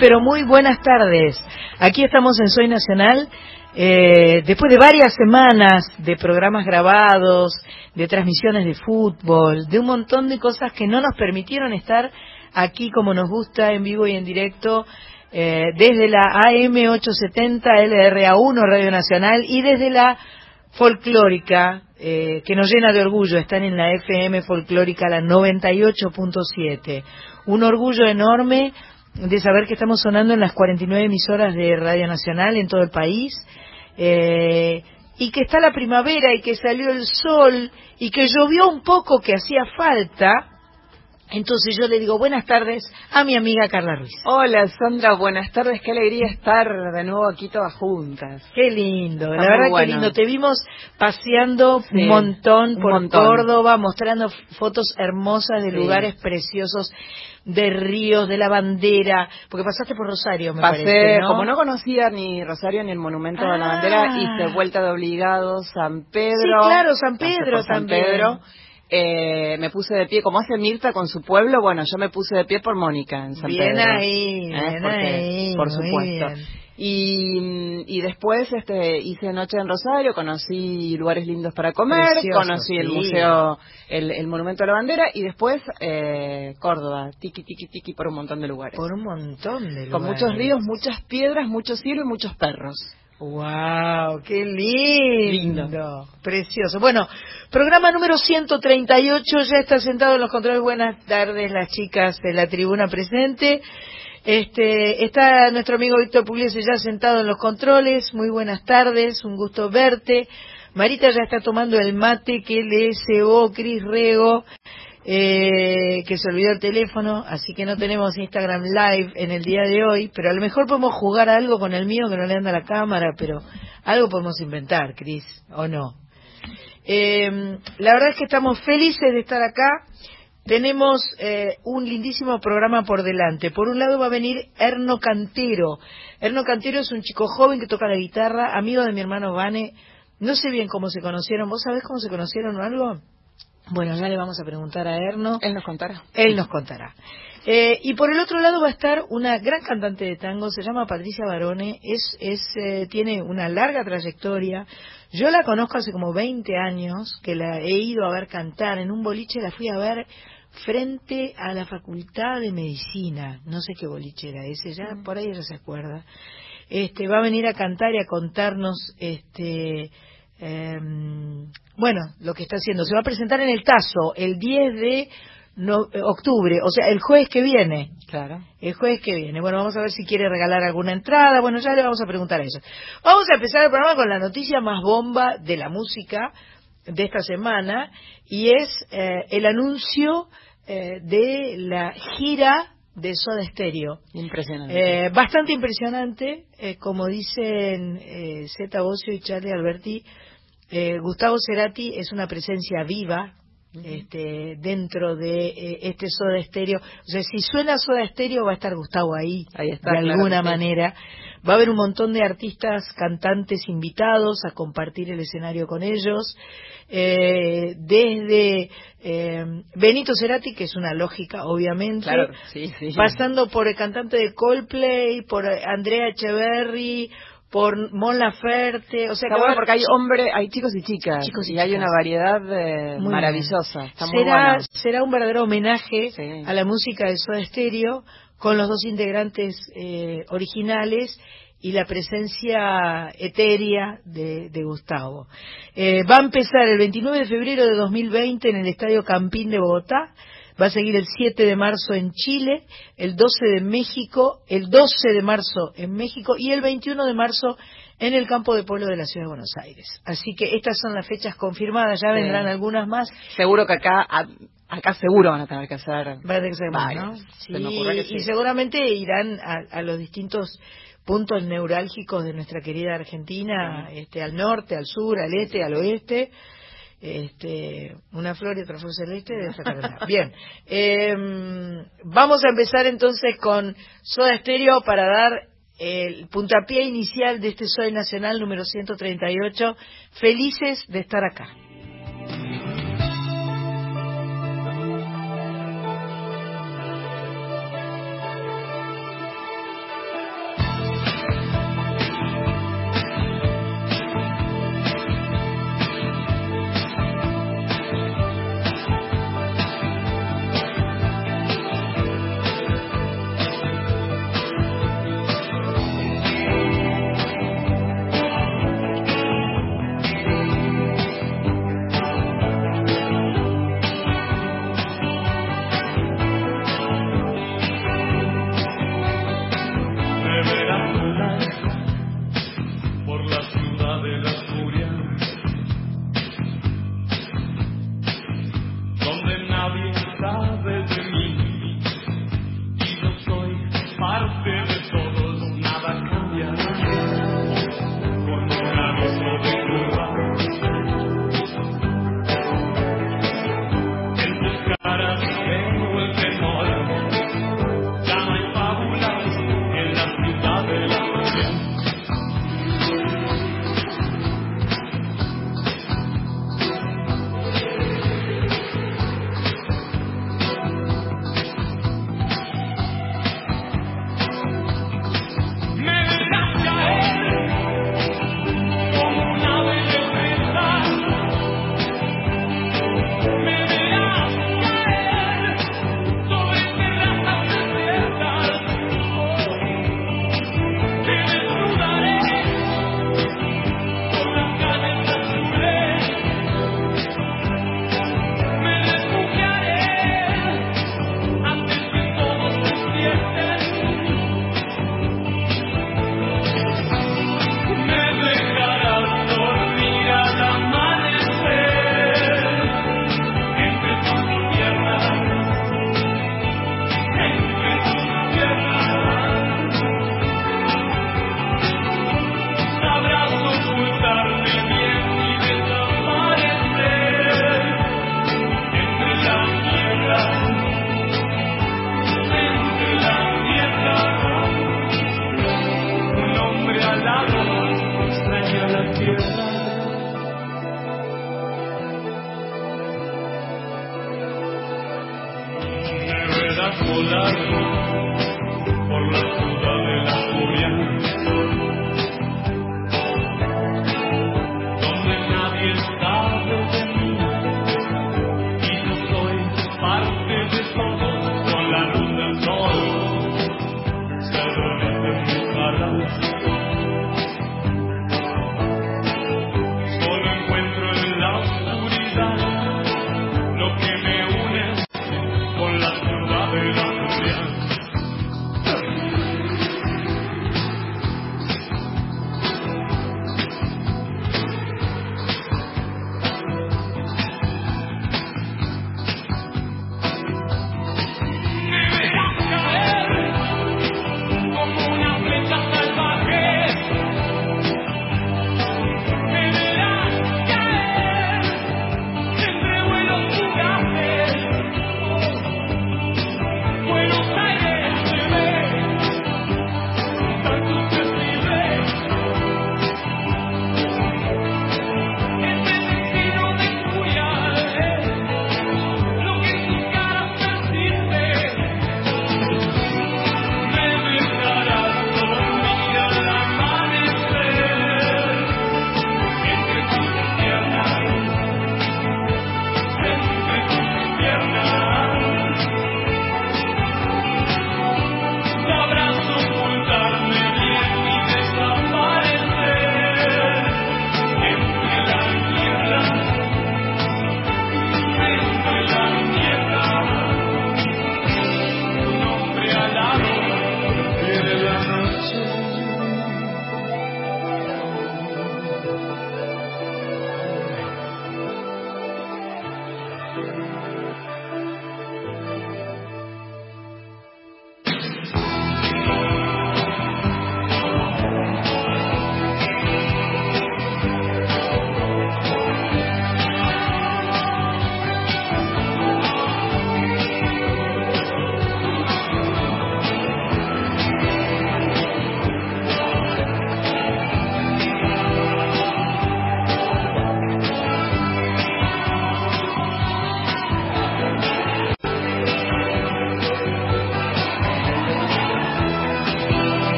Pero muy buenas tardes. Aquí estamos en Soy Nacional, eh, después de varias semanas de programas grabados, de transmisiones de fútbol, de un montón de cosas que no nos permitieron estar aquí como nos gusta en vivo y en directo. eh, desde la AM870 LRA1 Radio Nacional y desde la folclórica eh, que nos llena de orgullo, están en la FM folclórica la 98.7. Un orgullo enorme de saber que estamos sonando en las 49 emisoras de Radio Nacional en todo el país. eh, y que está la primavera y que salió el sol y que llovió un poco que hacía falta. Entonces yo le digo buenas tardes a mi amiga Carla Ruiz. Hola Sandra, buenas tardes, qué alegría estar de nuevo aquí todas juntas. Qué lindo, Está la verdad que bueno. lindo. Te vimos paseando Sí, un montón un por montón. Córdoba, mostrando fotos hermosas de Sí. lugares preciosos, de ríos, de la bandera, porque pasaste por Rosario, me Pasé, parece, ¿no? como no conocía ni Rosario ni el Monumento de la Ah. Bandera, hice vuelta de obligado San Pedro. Sí, claro, San Pedro San también. Pedro. Eh, me puse de pie, como hace Mirta con su pueblo, bueno, yo me puse de pie por Mónica en San Bien Pedro. ahí, ¿Eh? bien Porque- ahí, Por supuesto. bien. Y, y después este, hice noche en Rosario, conocí lugares lindos para comer, Precioso, conocí el museo, el, el Monumento de la Bandera y después eh, Córdoba, tiki tiki tiki por un montón de lugares. Por un montón de lugares. Con muchos ríos, muchas piedras, mucho cielo y muchos perros. ¡Wow! ¡Qué lindo! Lindo. Precioso. Bueno, programa número 138, ya está sentado en los controles. Buenas tardes, las chicas de la tribuna presente. Este, está nuestro amigo Víctor Pugliese ya sentado en los controles. Muy buenas tardes, un gusto verte. Marita ya está tomando el mate que le cebó Cris Rego, eh, que se olvidó el teléfono, así que no tenemos Instagram Live en el día de hoy, pero a lo mejor podemos jugar algo con el mío que no le anda la cámara, pero algo podemos inventar, Cris, ¿o no? Eh, la verdad es que estamos felices de estar acá. Tenemos eh, un lindísimo programa por delante. Por un lado va a venir Erno Cantero. Erno Cantero es un chico joven que toca la guitarra, amigo de mi hermano Vane. No sé bien cómo se conocieron. ¿Vos sabés cómo se conocieron o algo? Bueno, ya le vamos a preguntar a Erno. Él nos contará. Él nos contará. Eh, y por el otro lado va a estar una gran cantante de tango, se llama Patricia Barone, es, es, eh, tiene una larga trayectoria. Yo la conozco hace como 20 años, que la he ido a ver cantar en un boliche, la fui a ver frente a la Facultad de Medicina, no sé qué boliche era ese, ya por ahí ella se acuerda. Este, va a venir a cantar y a contarnos este em, bueno, lo que está haciendo. Se va a presentar en el Tazo el 10 de no- eh, octubre, o sea, el jueves que viene. Claro. El jueves que viene. Bueno, vamos a ver si quiere regalar alguna entrada. Bueno, ya le vamos a preguntar a ella. Vamos a empezar el programa con la noticia más bomba de la música de esta semana y es eh, el anuncio eh, de la gira de Soda Stereo. Impresionante. Eh, bastante impresionante, eh, como dicen eh, Zeta Bocio y Charlie Alberti, eh, Gustavo Cerati es una presencia viva este, dentro de eh, este Soda Stereo. O sea, si suena Soda Stereo va a estar Gustavo ahí, Ahí está, de alguna manera. Va a haber un montón de artistas, cantantes invitados a compartir el escenario con ellos. Eh, desde eh, Benito Cerati, que es una lógica, obviamente claro, sí, sí. pasando por el cantante de Coldplay, por Andrea Echeverry, por Mon Laferte, o sea Está que bueno porque hay hombres, hay chicos y chicas. Chicos y y hay una variedad eh, maravillosa. Está muy será, buena. será un verdadero homenaje Sí. a la música de Soda Stereo con los dos integrantes eh, originales y la presencia etérea de, de Gustavo. Eh, va a empezar el 29 de febrero de 2020 en el Estadio Campín de Bogotá. Va a seguir el 7 de marzo en Chile, el 12 de México, el 12 de marzo en México y el 21 de marzo en el campo de polo de la ciudad de Buenos Aires. Así que estas son las fechas confirmadas, ya Sí. vendrán algunas más. Seguro que acá, a- acá seguro van a tener que hacer. Va a tener que ser más, Varios. ¿no? Se ocurre que sí. Y seguramente irán a, a los distintos puntos neurálgicos de nuestra querida Argentina, este, al norte, al sur, al este, al oeste. Este, una flor y otra flor celeste de esta. Bien, em, vamos a empezar entonces con Soda Stereo para dar el puntapié inicial de este Soy Nacional número 138. Felices de estar acá.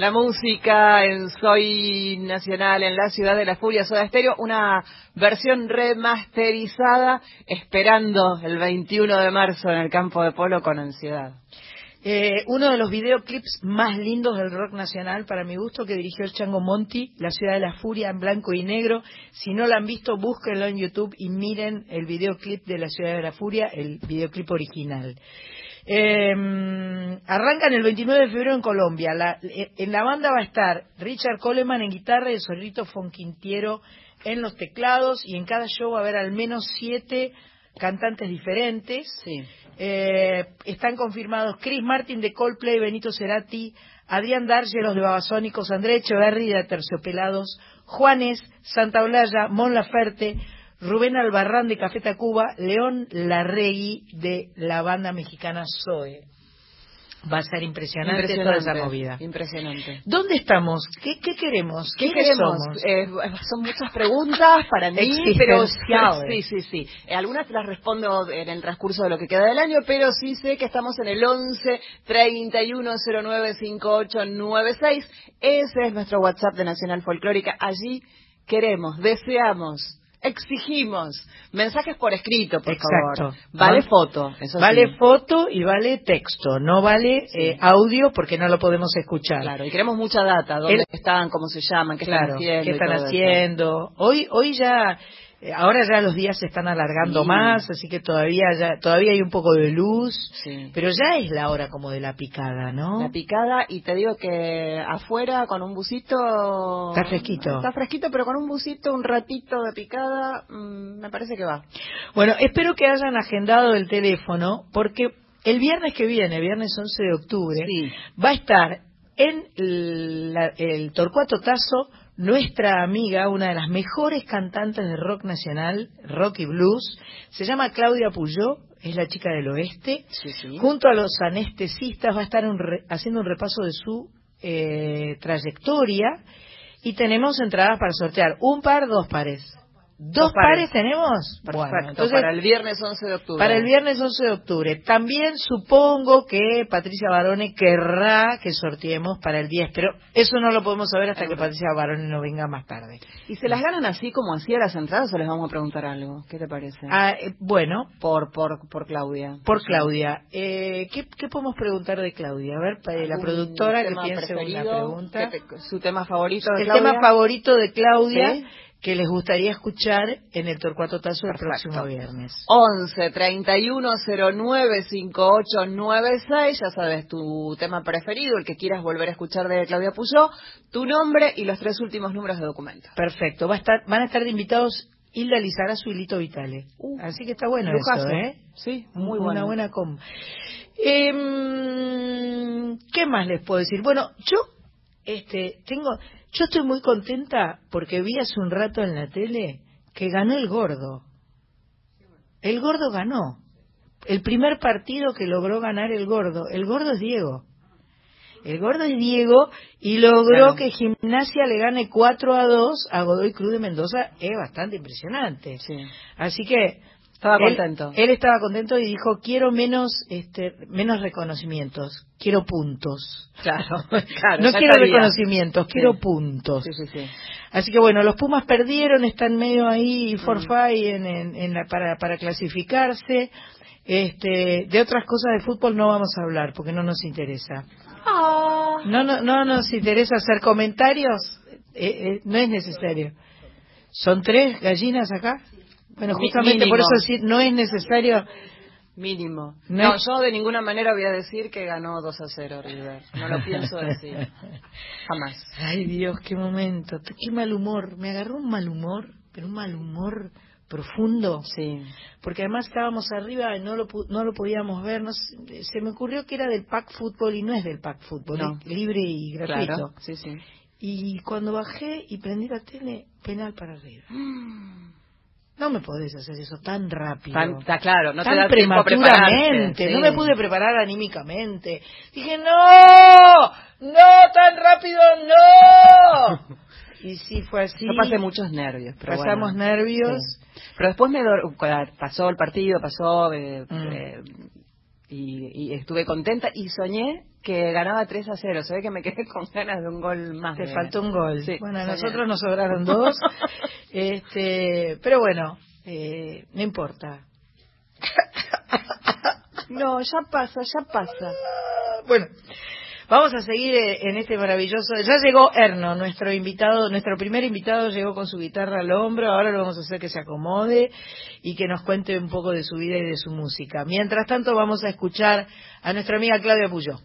La música en Soy Nacional, en la ciudad de la furia, Soda Stereo, una versión remasterizada, esperando el 21 de marzo en el campo de polo con ansiedad. Eh, uno de los videoclips más lindos del rock nacional, para mi gusto, que dirigió el Chango Monti, La Ciudad de la Furia, en blanco y negro. Si no lo han visto, búsquenlo en YouTube y miren el videoclip de La Ciudad de la Furia, el videoclip original. Eh, arrancan el 29 de febrero en Colombia. La- eh, en la banda va a estar Richard Coleman en guitarra y el Solito Fonquintiero en los teclados y en cada show va a haber al menos siete cantantes diferentes. Sí. Eh, están confirmados Chris Martin de Coldplay, Benito Cerati, Adrián D'Argelos de Babasónicos, André Echeverri de Terciopelados, Juanes, Santa Olalla, Mon Laferte, Rubén Albarrán de Café Tacuba, León Larregui de la banda mexicana Zoe. Va a ser impresionante, toda esa movida. Impresionante. ¿Dónde estamos? ¿Qué, qué queremos? ¿Qué ¿Quiénes queremos? Eh, son muchas preguntas para mí, pero sí, sí, sí. Eh, algunas las respondo en el transcurso de lo que queda del año, pero sí sé que estamos en el 11 31 09 5896. Ese es nuestro WhatsApp de Nacional Folclórica. Allí queremos, deseamos, exigimos mensajes por escrito, por Exacto. favor. Vale ¿No? foto, eso Vale sí. foto y vale texto, no vale eh, audio porque no lo podemos escuchar. Claro, y queremos mucha data, dónde El- están, cómo se llaman, qué claro, están haciendo. qué están haciendo. Hoy, hoy ya, ahora ya los días se están alargando Sí. más, así que todavía ya, todavía hay un poco de luz, Sí. pero ya es la hora como de la picada, ¿no? La picada, y te digo que afuera con un busito. Está fresquito. Está fresquito, pero con un busito, un ratito de picada, mm, me parece que va. Bueno, espero que hayan agendado el teléfono porque el viernes que viene, viernes 11 de octubre, Sí. va a estar en la- el Torcuato Tazo nuestra amiga, una de las mejores cantantes de rock nacional, rock y blues, se llama Claudia Puyó, es la chica del oeste, Sí, sí. junto a los anestesistas va a estar un re- haciendo un repaso de su eh, trayectoria y tenemos entradas para sortear, un par, dos pares. ¿Dos, pares. pares. tenemos? Perfecto, Bueno, entonces, para el viernes 11 de octubre. para el viernes 11 de octubre. También supongo que Patricia Barone querrá que sorteemos para el 10, pero eso no lo podemos saber hasta que Patricia Barone no venga más tarde. ¿Y se las ganan así como hacía las entradas o les vamos a preguntar algo? ¿Qué te parece? Ah, eh, bueno, Por, por, por Claudia. por Claudia. Eh, ¿qué, qué podemos preguntar de Claudia? A ver, para la ¿Algún productora que piense una pregunta. ¿Qué te- ¿Su tema favorito de El Claudia? tema favorito de Claudia Sí. Que les gustaría escuchar en el Torcuato Tazo el próximo viernes. 11 31 09 5896, ya sabes, tu tema preferido, el que quieras volver a escuchar de Claudia Puyó, tu nombre y los tres últimos números de documento. Perfecto. Va a estar, van a estar de invitados Hilda Lizarazu y Lito Vitale. Uh, Así que está bueno eso, ¿eh? Sí, muy Una bueno. buena com. Em, ¿Qué más les puedo decir? Bueno, yo este, tengo, yo estoy muy contenta porque vi hace un rato en la tele que ganó el gordo. El gordo ganó. El primer partido que logró ganar el gordo. El gordo es Diego. El gordo es Diego y logró Claro. que Gimnasia le gane 4 a 2 a Godoy Cruz de Mendoza. Es bastante impresionante. Sí. Así que Estaba él- contento. Él, estaba contento y dijo quiero menos este menos reconocimientos, quiero puntos. Claro, claro. no quiero reconocimientos, Sí. quiero puntos. Sí, sí, sí. Así que bueno, los Pumas perdieron, están medio ahí forfait en, en, en la, para, para clasificarse. Este, de otras cosas de fútbol no vamos a hablar porque no nos interesa. Ah. No, no, no nos interesa hacer comentarios, eh, eh, no es necesario. ¿Son tres gallinas acá? Bueno, justamente por eso sí, no es necesario. Mínimo. No No, es- yo de ninguna manera voy a decir que ganó 2 a 0 River. No lo pienso decir. Jamás. Ay Dios, qué momento, qué mal humor. Me agarró un mal humor, pero un mal humor profundo. Sí. Porque además estábamos arriba y no lo, no lo podíamos ver. No se me ocurrió que era del pack fútbol y no es del pack fútbol, No. es libre y gratuito. Claro. Sí, sí. Y cuando bajé y prendí la tele, penal para arriba. no me podés hacer eso tan rápido. Tan, está claro, no tan te prematuramente, no me pude preparar anímicamente. Dije, no, no, tan rápido, no. y sí, fue así. Yo pasé muchos nervios. Pasamos nervios. Pero después me pasó el partido, pasó... Eh, mm. eh, y, y, estuve contenta y soñé que ganaba 3 a 0. Se ve que me quedé con ganas de un gol más. Te faltó un gol. Bueno, a nosotros nos sobraron dos. Este, pero bueno, eh, no importa. No, ya pasa, ya pasa. Bueno, vamos a seguir eh, en este maravilloso. Ya llegó Erno, nuestro invitado, nuestro primer invitado llegó con su guitarra al hombro. Ahora lo vamos a hacer que se acomode y que nos cuente un poco de su vida y de su música. Mientras tanto, vamos a escuchar a nuestra amiga Claudia Puyó.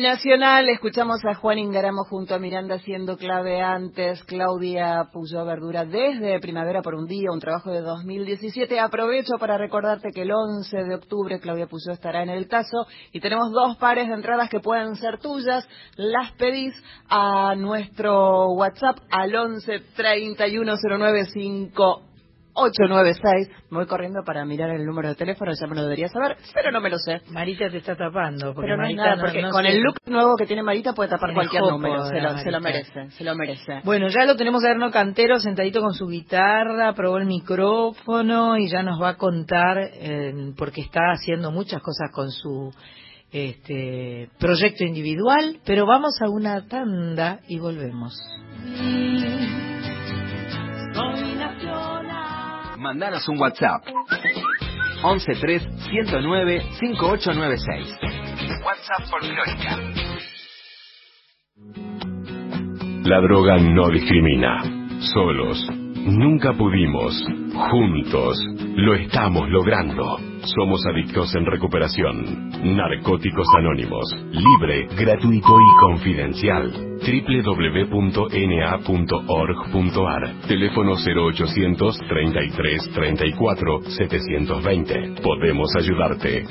Nacional escuchamos a Juan Ingaramo junto a Miranda haciendo clave antes, Claudia Puyó Verdura desde Primavera por un día, un trabajo de 2017. Aprovecho para recordarte que el 11 de octubre Claudia Puyó estará en el Tazo y tenemos dos pares de entradas que pueden ser tuyas. Las pedís a nuestro WhatsApp al 11 3109 896. Me voy corriendo para mirar el número de teléfono, ya me lo debería saber, pero no me lo sé. Marita te está tapando. Porque Pero no Marita nada, porque no con el look nuevo que tiene Marita puede tapar Tiene cualquier jopo número. Se lo, se lo merece, se lo merece. Bueno, ya lo tenemos a Erno Cantero sentadito con su guitarra, probó el micrófono y ya nos va a contar, eh, porque está haciendo muchas cosas con su este, proyecto individual, pero vamos a una tanda y volvemos. Mandanos un WhatsApp. 113 109 5896. WhatsApp folclórica. La droga no discrimina. Solos. Nunca pudimos. Juntos. Lo estamos logrando. Somos adictos en recuperación. Narcóticos Anónimos. Libre, gratuito y confidencial. www.na.org.ar Teléfono 0800 33 34 720. Podemos ayudarte.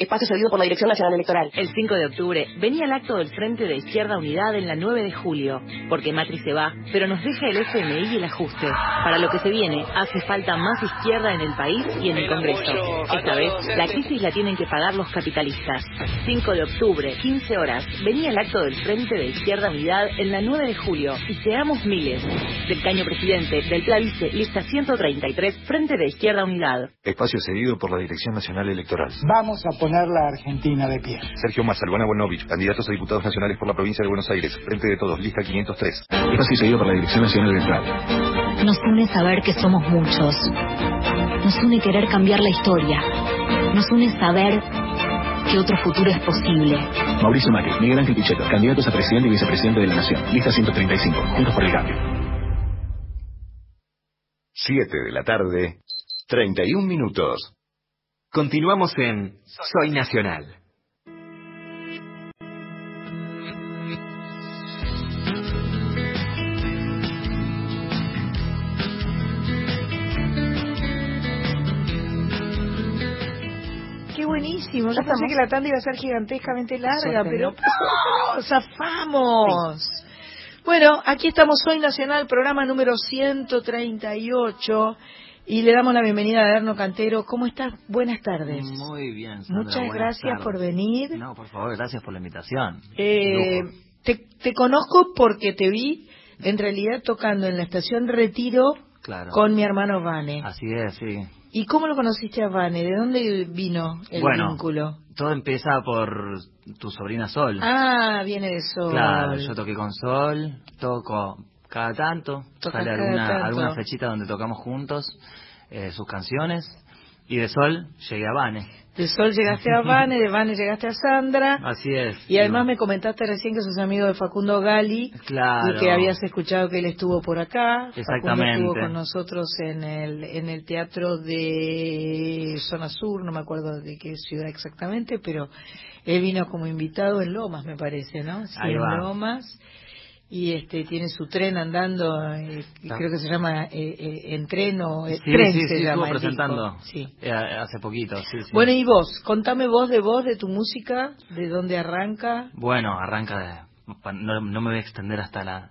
Espacio cedido por la Dirección Nacional Electoral. El 5 de octubre venía el acto del Frente de Izquierda Unidad en la 9 de julio, porque Macri se va, pero nos deja el FMI y el ajuste. Para lo que se viene, hace falta más izquierda en el país y en el Congreso. Esta vez, la crisis la tienen que pagar los capitalistas. 5 de octubre, 15 horas, venía el acto del Frente de Izquierda Unidad en la 9 de julio, y seamos miles. Del caño presidente, del Clavice, lista 133, Frente de Izquierda Unidad. Espacio cedido por la Dirección Nacional Electoral. Vamos a poner poner la Argentina de pie. Sergio Massa, Luana Bonovich, candidatos a diputados nacionales por la provincia de Buenos Aires. Frente de todos, lista 503. Espacio seguido por la Dirección Nacional Electoral. Nos une saber que somos muchos. Nos une querer cambiar la historia. Nos une saber que otro futuro es posible. Mauricio Macri, Miguel Ángel Pichetto, candidatos a presidente y vicepresidente de la Nación. Lista 135. Juntos por el cambio. 7 de la tarde, 31 minutos. Continuamos en Soy Nacional. Qué buenísimo. Yo ¿Ya pensé que la tanda iba a ser gigantescamente larga, pero. ¡oh! ¡Zafamos! Bueno, aquí estamos hoy Nacional, programa número 138, y le damos la bienvenida a Erno Cantero. ¿Cómo estás? Buenas tardes. Muy bien, Sandra, Muchas buenas gracias tardes. por venir. No, por favor, gracias por la invitación. Eh, te, te conozco porque te vi, en realidad, tocando en la estación Retiro Claro. con mi hermano Vane. Así es, sí. ¿Y cómo lo conociste a Vane? ¿De dónde vino el Bueno, vínculo? Todo empieza por tu sobrina Sol. Ah, viene de eso. Claro, yo toqué con Sol, toco cada tanto, Tocas sale alguna, tanto. alguna fechita donde tocamos juntos eh, sus canciones. Y de Sol llegué a Vane. De Sol llegaste a Vane, de Vane llegaste a Sandra. Así es. Y además me comentaste recién que sos amigo de Facundo Gali Claro. y que habías escuchado que él estuvo por acá. Exactamente. Facundo estuvo con nosotros en el, en el teatro de Zona Sur, no me acuerdo de qué ciudad exactamente, pero él vino como invitado en Lomas, me parece, ¿no? Sí, Ahí en va. Lomas. Y este tiene su tren andando, eh, Ah. creo que se llama eh, eh, En Tren o eh, Sí, Tren sí, se sí, llama presentando Sí. hace poquito. Bueno, y vos, contame vos de vos, de tu música, de dónde arranca. Bueno, arranca de... No, no me voy a extender hasta la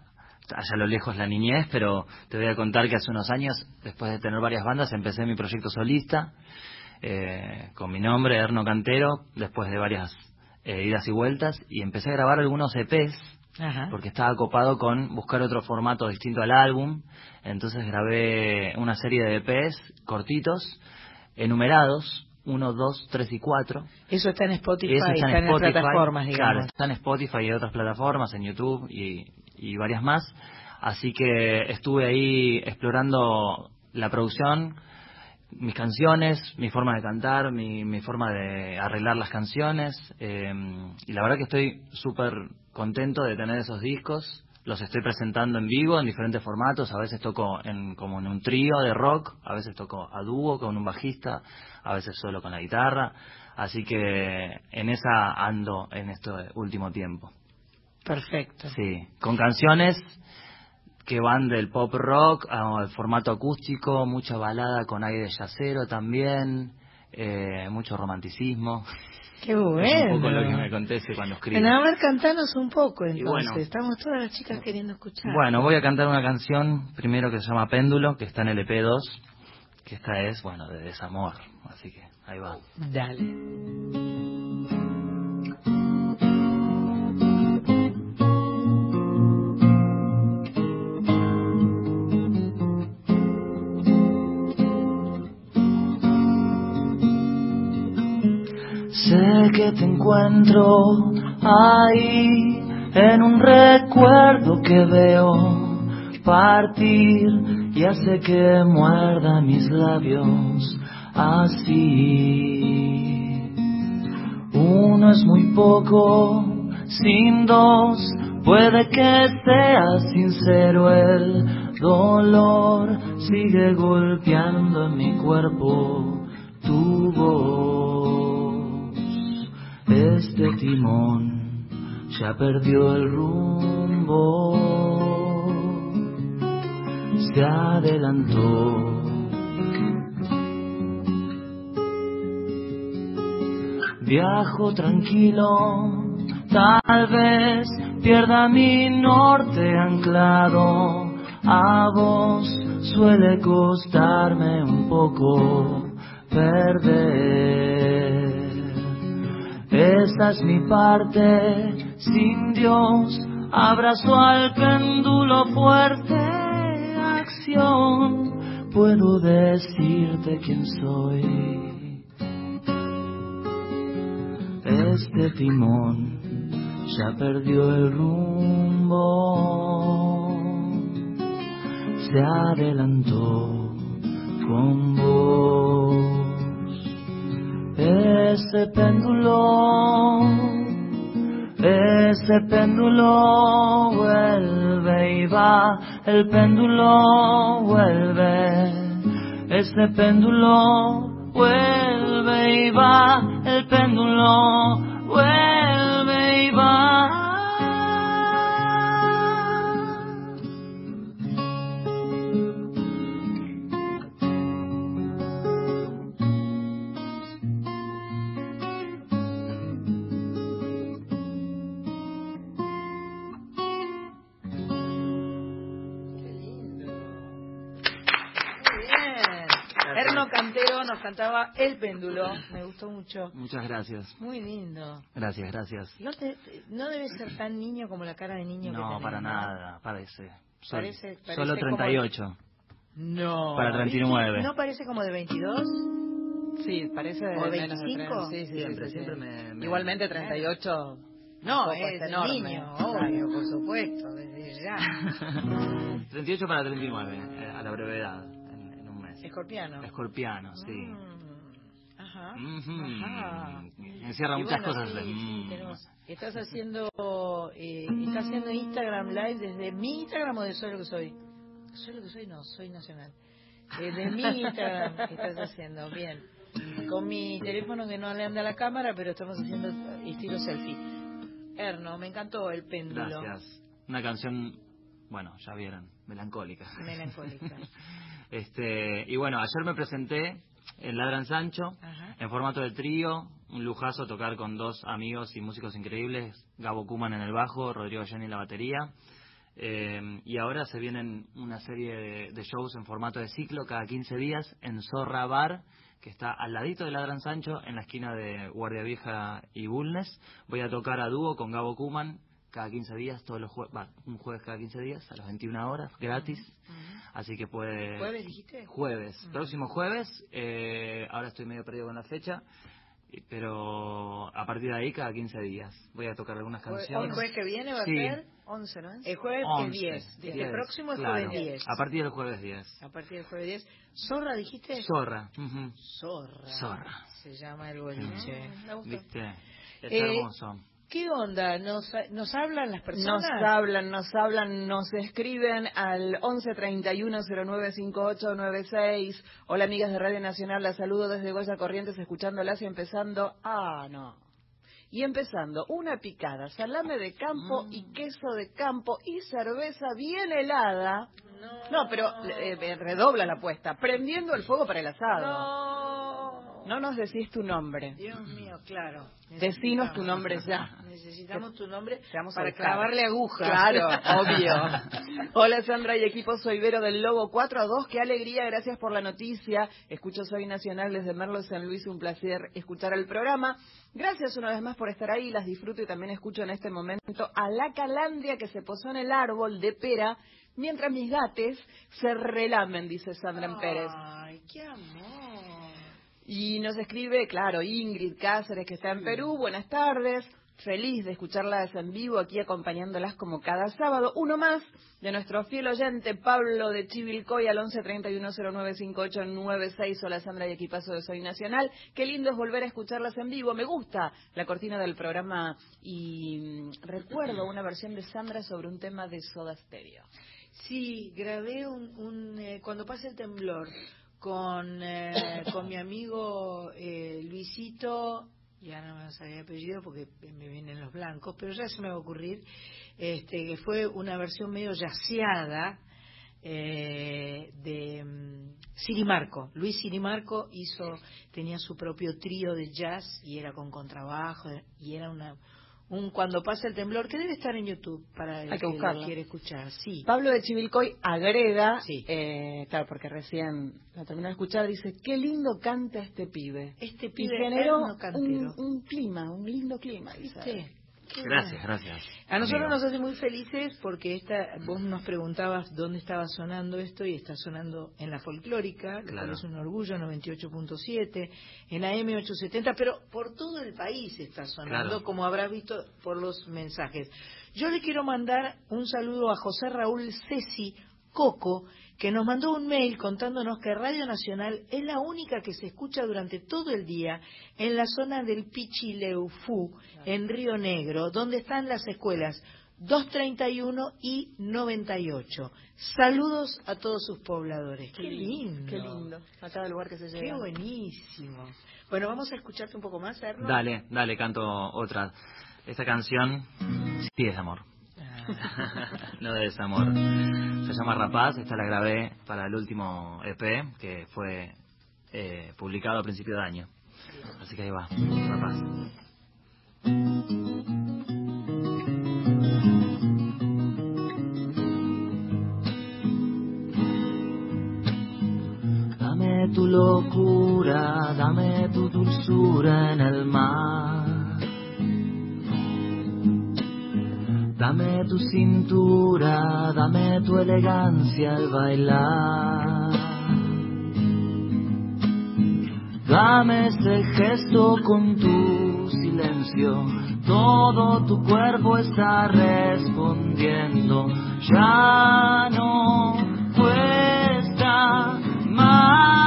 allá a lo lejos la niñez, pero te voy a contar que hace unos años, después de tener varias bandas, empecé mi proyecto solista eh, con mi nombre, Erno Cantero, después de varias idas y vueltas, y empecé a grabar algunos EPs, Ajá. porque estaba copado con buscar otro formato distinto al álbum, entonces grabé una serie de EPs cortitos, enumerados, 1, 2, 3 y 4, Eso está en Spotify, eso está, está en en Spotify, plataformas, digamos. Claro, está en Spotify y otras plataformas, en YouTube y, y varias más. Así que estuve ahí explorando la producción, mis canciones, mi forma de cantar, mi, mi forma de arreglar las canciones. eh, y la verdad que estoy súper contento de tener esos discos. Los estoy presentando en vivo en diferentes formatos. A veces toco en, como en un trío de rock, a veces toco a dúo con un bajista, a veces solo con la guitarra. Así que en esa ando en este último tiempo. Perfecto. Sí, con canciones que van del pop rock al formato acústico, mucha balada con aire yacero también, eh, mucho romanticismo. Qué Es un bueno. poco lo que me acontece cuando escribo. Bueno, a ver, cantanos un poco entonces. bueno. Estamos todas las chicas queriendo escuchar. Bueno, voy a cantar una canción primero que se llama Péndulo, que está en el EP2, que esta es, bueno, de desamor, así que ahí va. Dale. Que te encuentro ahí en un recuerdo que veo partir y hace que muerda mis labios así. Uno es muy poco, sin dos puede que sea sincero el dolor sigue golpeando en mi cuerpo tu voz. Este timón ya perdió el rumbo, se adelantó. Viajo tranquilo, tal vez pierda mi norte anclado. A vos suele costarme un poco perder. Esa es mi parte, sin Dios, abrazo al péndulo fuerte, acción, puedo decirte quién soy. Este timón ya perdió el rumbo, se adelantó con vos. Ese péndulo, ese péndulo vuelve y va, el péndulo vuelve, ese péndulo vuelve y va, el péndulo vuelve y va. Erno Cantero nos cantaba El péndulo. Me gustó mucho. Muchas gracias. Muy lindo. Gracias, gracias. No, te- no debe ser tan niño como la cara de niño que No, para ¿no? nada, parece. Sol- Parece- parece solo como- 38. No. Para 39. ¿No parece como de 22? Sí, parece de ¿O menos de 25? 30. Sí, sí, Siempre, sí, sí, siempre me- me- Igualmente 38. No, es enorme. niño, obvio, por supuesto, desde ya. 38 para 39, eh, a la brevedad, Escorpiano. Escorpiano, sí. Mm, Ajá. Encierra Y muchas bueno, cosas. sí, de- sí, tenemos- Estás haciendo, eh, estás haciendo Instagram Live desde mi Instagram o de Soy lo que soy. Soy lo que soy, no, soy nacional. Eh, de mi Instagram estás haciendo, bien. Con mi teléfono que no le anda a la cámara, pero estamos haciendo estilo selfie. Erno, me encantó el péndulo. Gracias. Una canción, bueno, ya vieron, melancólica. Melancólica. Este, y bueno, ayer me presenté en Ladran Sancho, Ajá. en formato de trío, un lujazo tocar con dos amigos y músicos increíbles, Gabo Kuman en el bajo, Rodrigo Jenny en la batería. Eh, y ahora se vienen una serie de, de shows en formato de ciclo cada 15 días en Zorra Bar, que está al ladito de Ladran Sancho, en la esquina de Guardia Vieja y Bulnes. Voy a tocar a dúo con Gabo Kuman cada 15 días, todos los jueves, un jueves cada 15 días, a las 21 horas, gratis. Así que puede... ¿Jueves dijiste? Jueves, próximo jueves. eh, ahora estoy medio perdido con la fecha. Pero a partir de ahí, cada 15 días. Voy a tocar algunas ¿El canciones. jueves que viene va Sí. a ser? 11, ¿no es? El jueves es 11, 10. Este 10, próximo es claro. jueves 10. A partir del jueves 10. A partir del jueves 10. ¿Zorra dijiste? Zorra. ujú. Zorra. Zorra. Se llama el boliche. Me gusta. ¿Viste? Es Eh, hermoso. ¿Qué onda? ¿Nos, ¿Nos hablan las personas? Nos hablan, nos hablan, nos escriben al 11 31 09 58 96. Hola amigas de Radio Nacional, la saludo desde Goya Corrientes escuchándolas y empezando. Ah, no. Y empezando, una picada, salame de campo y queso de campo y cerveza bien helada. No, pero eh, eh, redobla la apuesta, prendiendo el fuego para el asado. No. No nos decís tu nombre. Dios mío, claro. Decinos tu nombre ya. Necesitamos tu nombre para clavarle agujas. Claro, obvio. Hola Sandra y equipo, soy Vero del Lobo 4 a 2. Qué alegría, gracias por la noticia. Escucho Soy Nacional desde Merlo San Luis, un placer escuchar el programa. Gracias una vez más por estar ahí, las disfruto y también escucho en este momento a la calandria que se posó en el árbol de pera mientras mis gates se relamen, dice Sandra en Pérez. Ay, qué amor. Y nos escribe, claro, Ingrid Cáceres, que está en Perú. Buenas tardes. Feliz de escucharlas en vivo aquí acompañándolas como cada sábado. Uno más de nuestro fiel oyente Pablo de Chivilcoy al 11 31 09 58 96. Hola Sandra y equipazo de Soy Nacional. Qué lindo es volver a escucharlas en vivo. Me gusta la cortina del programa y mm, recuerdo una versión de Sandra sobre un tema de Soda Stereo. Sí, grabé un, un, eh, cuando pasa el temblor con, eh, con mi amigo eh, Luisito, ya no me sabía el apellido porque me vienen los blancos, pero ya se me va a ocurrir, este, que fue una versión medio yaceada eh, de mm, Sirimarco. Luis Sirimarco hizo, tenía su propio trío de jazz y era con contrabajo y era una un cuando pasa el temblor que debe estar en YouTube para el Hay que lo buscarlo. quiere escuchar. Sí. Pablo de Chivilcoy agrega, eh, claro, porque recién lo terminó de escuchar, dice, qué lindo canta este pibe. Este Y pibe generó Erno Cantero. un, un clima, un lindo clima. ¿Viste? Gracias, gracias. A nosotros amigo. nos hace muy felices porque esta, vos nos preguntabas dónde estaba sonando esto y está sonando en la folclórica, lo Claro. es un orgullo, 98.7, en la M870, pero por todo el país está sonando, Claro. como habrás visto por los mensajes. Yo le quiero mandar un saludo a José Raúl Ceci Coco, que nos mandó un mail contándonos que Radio Nacional es la única que se escucha durante todo el día en la zona del Pichileufú, en Río Negro, donde están las escuelas 231 y 98. Saludos a todos sus pobladores. Qué lindo. Qué lindo. A cada lugar que se llega. Qué buenísimo. Bueno, vamos a escucharte un poco más, Erno. Dale, dale, canto otra. Esta canción sí es amor. no de desamor. Se llama Rapaz, esta la grabé para el último EP que fue eh, publicado a principio de año. Así que ahí va, Rapaz. Dame tu locura, dame tu dulzura en el mar. Dame tu cintura, dame tu elegancia al bailar. Dame ese gesto con tu silencio, todo tu cuerpo está respondiendo. Ya no cuesta más.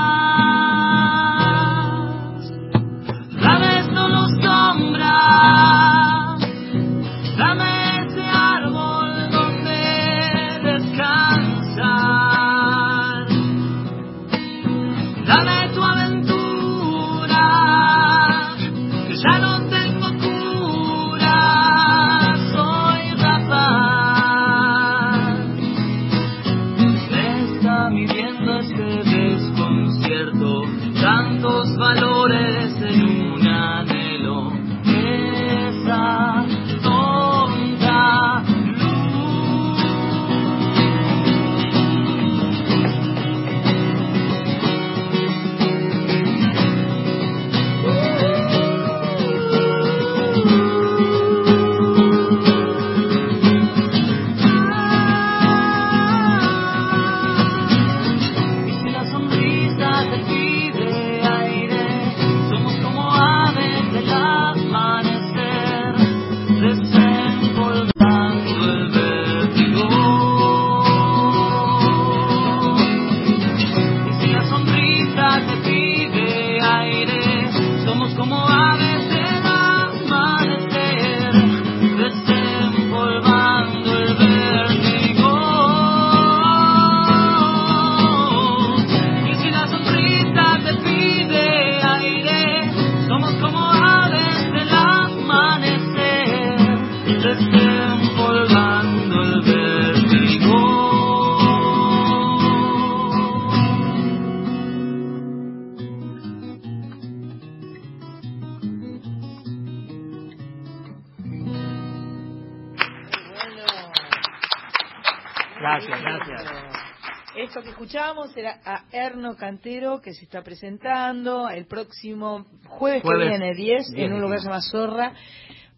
Era a Erno Cantero, que se está presentando el próximo jueves, Jueves que viene, 10, 10 en un lugar llamado Zorra,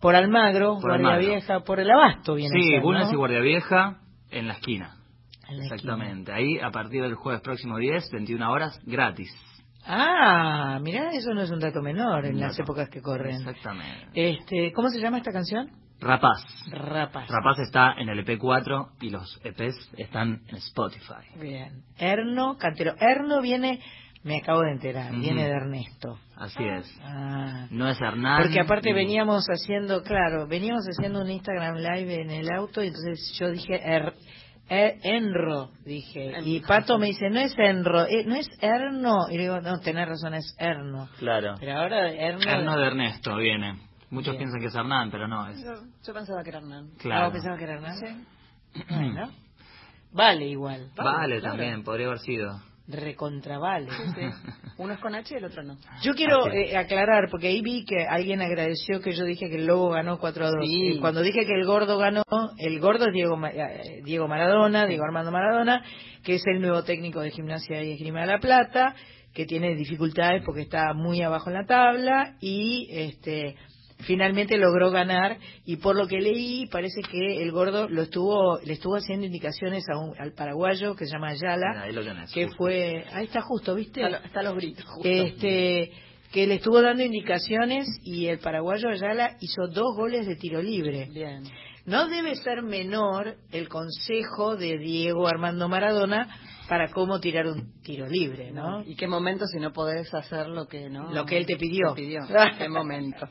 por Almagro, Por Guardia Almagro. Vieja, por el Abasto viene Sí, ser, Bulnes ¿no? y Guardia Vieja en la esquina. En la Exactamente. Ahí, a partir del jueves próximo 10, 21 horas, gratis. Ah, mirá, eso no es un dato menor en las épocas que corren. Exactamente. Este, ¿Cómo se llama esta canción? Rapaz. Rapaz. Rapaz está en el EP4 y los EPs están en Spotify. Bien. Erno Cantero. Erno viene, me acabo de enterar, Ujú. viene de Ernesto. Así es. Ah. No es Hernán. Porque aparte ni- veníamos haciendo, claro, veníamos haciendo un Instagram live en el auto y entonces yo dije er, er- Enro, dije. Y Pato me dice, no es Enro, eh, no es Erno. Y le digo, no, tenés razón, es Erno. Claro. Pero ahora Erno... Erno de Ernesto viene. Muchos Bien. piensan que es Hernán, pero no es. Yo, yo pensaba que era Hernán. Claro. ¿No pensaba que era Hernán? Sí. Bueno, vale igual. Vale, claro. también, podría haber sido. Recontravale. Sí, sí. Uno es con H y el otro no. Yo quiero es. eh, aclarar, porque ahí vi que alguien agradeció que yo dije que el Lobo ganó 4 a 2. Sí. Y cuando dije que el Gordo ganó, el Gordo es Diego, Ma- eh, Diego Maradona, Diego Armando Maradona, que es el nuevo técnico de gimnasia y esgrima de la Plata, que tiene dificultades porque está muy abajo en la tabla y este finalmente logró ganar y por lo que leí parece que el gordo lo estuvo le estuvo haciendo indicaciones a un, al paraguayo que se llama Ayala Ahí lo tenés, que justo. fue ahí está justo viste Está, lo- está los gritos. justo. este que le estuvo dando indicaciones y el paraguayo Ayala hizo dos goles de tiro libre Bien. no debe ser menor el consejo de Diego Armando Maradona para cómo tirar un tiro libre, ¿no? ¿Y qué momento si no podés hacer lo que no? Lo que él te pidió. Te pidió. ¿Qué momento?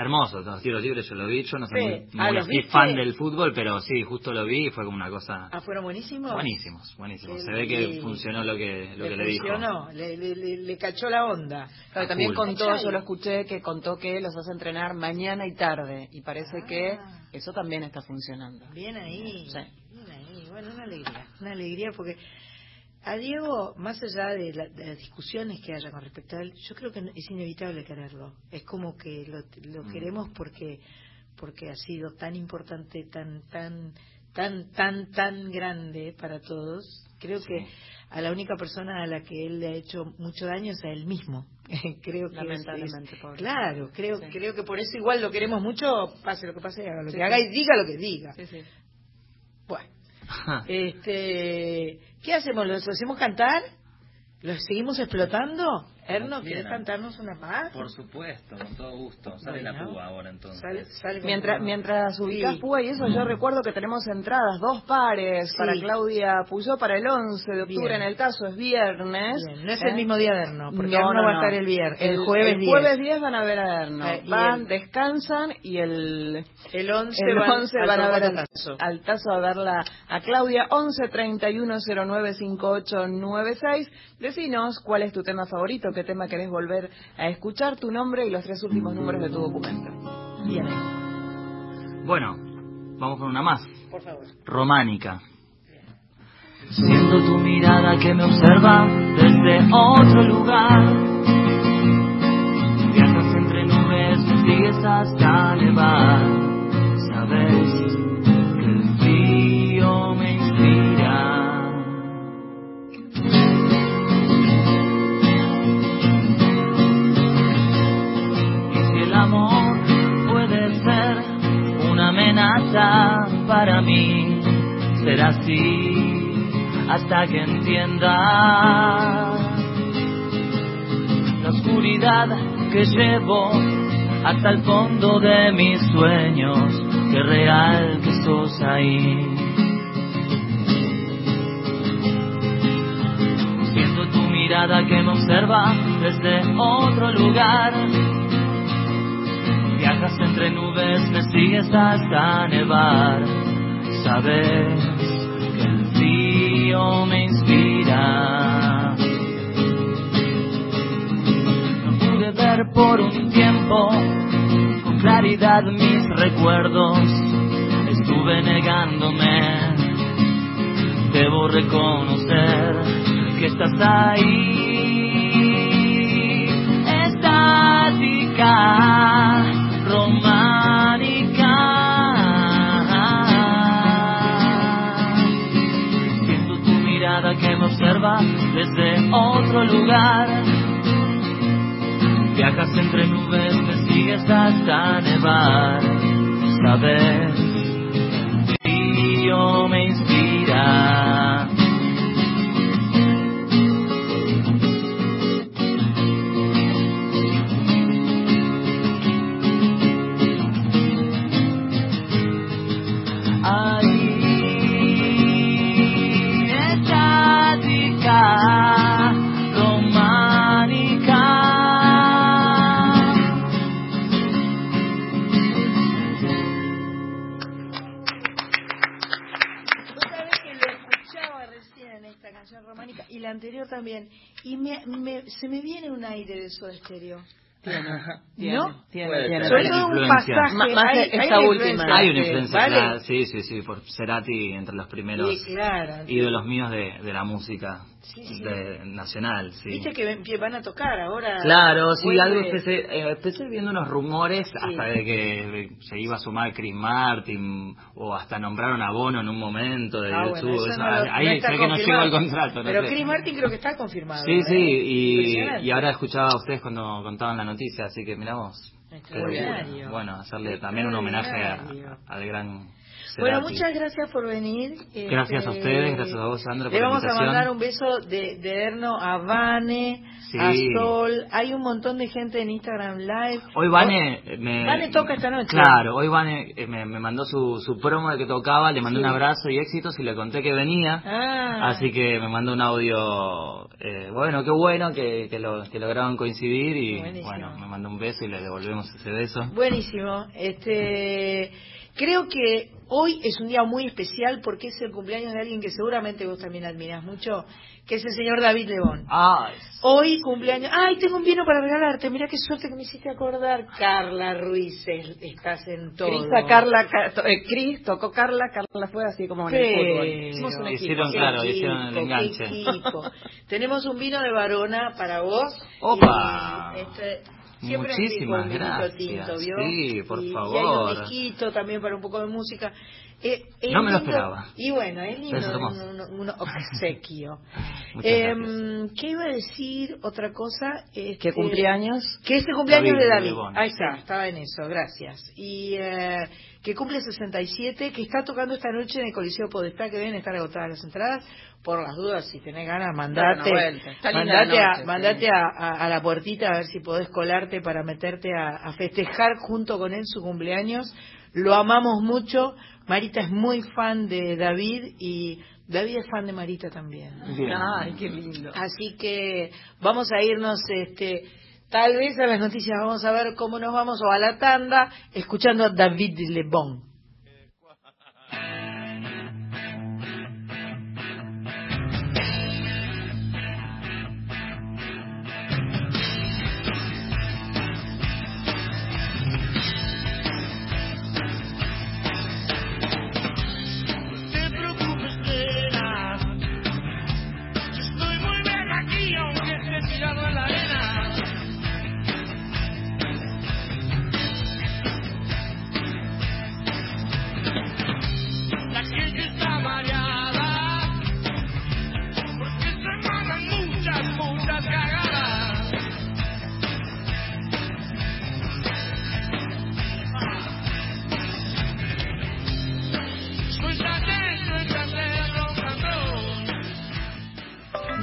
Hermoso, los tiros libres yo lo vi, yo no soy Sí. muy, Ah, fan del fútbol, pero sí, justo lo vi y fue como una cosa... Ah, ¿fueron buenísimos? Buenísimos, buenísimos. Se ve que funcionó lo que, lo le que le dijo. funcionó, le, le, le- le cachó la onda. Claro, A también contó, yo lo escuché, que contó que los hace entrenar mañana y tarde. Y parece que eso también está funcionando. Bien ahí, Sí. bien ahí. Bueno, una alegría, una alegría porque a Diego, más allá de, la- de las discusiones que haya con respecto a él, yo creo que es inevitable quererlo. Es como que lo, lo Mm. queremos porque porque ha sido tan importante, tan tan tan tan tan grande para todos. Creo que a la única persona a la que él le ha hecho mucho daño es a él mismo. creo que Lamentablemente, es- pobre. claro, creo Sí. creo que por eso igual lo queremos mucho, pase lo que pase, haga lo Sí, que haga y diga lo que diga. Sí, este, ¿qué hacemos? ¿Los hacemos cantar? ¿Los seguimos explotando? Erno, ¿quieres cantarnos una más? Por supuesto, con todo gusto. Sale Bueno. la púa ahora entonces. Sale- sale Mientras, mientras ubicás Sí. Púa y eso, yo recuerdo que tenemos entradas, dos pares, Sí. para Claudia Puyó para el 11 de octubre Bien. en el Tazo, es viernes. Bien, No es ¿eh? el mismo día de Erno, porque No, Erno no, va a no. estar el viernes, el, El jueves el 10. jueves 10 van a ver a Erno. Eh, van, el- descansan y el, El 11 el van, 11 al van a ver al, Tazo. al Tazo a verla a Claudia. 11 31 09 58 96. Decinos cuál es tu tema favorito, qué tema querés volver a escuchar, tu nombre y los tres últimos números de tu documento. Bien, Bueno, vamos con una más. por favor. Románica. Siento tu mirada que me observa desde otro lugar. Viajas entre nubes, me sigues hasta nevar. Sabes para mí, será así hasta que entienda la oscuridad que llevo hasta el fondo de mis sueños, que real que sos ahí. Siento tu mirada que me observa desde otro lugar. Viajas entre nubes, me sigues hasta nevar. Sabes que el frío me inspira. No pude ver por un tiempo con claridad mis recuerdos. Estuve negándome. Debo reconocer que estás ahí. Estática, romántica. Siento tu mirada que me observa desde otro lugar. Viajas entre nubes, me sigues hasta nevar. Sabes, frío me inspira. Me, se me viene un aire de Soda Stereo. Tiene, ¿No? tiene, tiene. Sobre todo un pasaje. Más hay, esta hay última. Hay una sí, influencia, ¿vale? clara, sí, sí, sí, por Cerati entre los primeros Sí, claro. ídolos míos de, de la música Sí, sí. de- nacional, sí. Viste que, van a tocar ahora. Claro, sí, Vuelve- algo empecé, eh, empecé viendo unos rumores hasta de que se iba a sumar Chris Martin o hasta nombraron a Bono en un momento de Ah, bueno, YouTube. eso eso, no lo- ahí no sé que no llegó el contrato. no Pero sé. Chris Martin creo que está confirmado. Sí, ¿eh? sí, y, y ahora escuchaba a ustedes cuando contaban la noticia, así que. Extraordinario. bueno, hacerle también un homenaje a- al gran Bueno, muchas gracias por venir. Gracias a Este, ustedes, gracias a vos, Sandra, Le por la vamos a mandar un beso de, de Erno a Vane, Sí. a Sol. Hay un montón de gente en Instagram Live. Hoy Vane me... Vane toca esta noche. Claro, hoy Vane eh, me, me mandó su, su promo de que tocaba, le mandé Sí. un abrazo y éxitos y le conté que venía. Ah. Así que me mandó un audio, eh, bueno, qué bueno que, que, lo, que lograron coincidir y Buenísimo. bueno, me mandó un beso y le devolvemos ese beso. Buenísimo. Este, creo que hoy es un día muy especial porque es el cumpleaños de alguien que seguramente vos también admirás mucho, que es el señor David Lebón. Ah, Hoy cumpleaños. Ay, tengo un vino para regalarte. Mira qué suerte que me hiciste acordar. Carla Ruiz, es- estás en todo. Carla, Ca- to- eh, Cris tocó Carla, Carla fue así como en el fútbol. Hicimos un equipo. Hicieron, claro, equipo, hicieron el enganche. Tenemos un vino de Varona para vos. Opa. Y, este, siempre Muchísimas vinito gracias. tinto, ¿vio? Sí, por y, favor. Y hay un disquito también para un poco de música. Eh, es No me lo esperaba. Y bueno, es lindo un, un- un obsequio. Em, ¿Qué iba a decir? Otra cosa. Este, ¿Qué cumpleaños? Que es el cumpleaños David de David. Lebón. Ahí está, estaba en eso, gracias. Y eh, que cumple 67, que está tocando esta noche en el Coliseo Podestá, que deben estar agotadas las entradas. Por las dudas, si tenés ganas, mandate, mandate, a, mandate sí. a, a- a la puertita a ver si podés colarte para meterte a, a festejar junto con él su cumpleaños. Lo amamos mucho. Marita es muy fan de David y David es fan de Marita también. Bien. Ay, qué lindo. Así que vamos a irnos, este, tal vez a las noticias, vamos a ver cómo nos vamos o a la tanda, escuchando a David Lebón.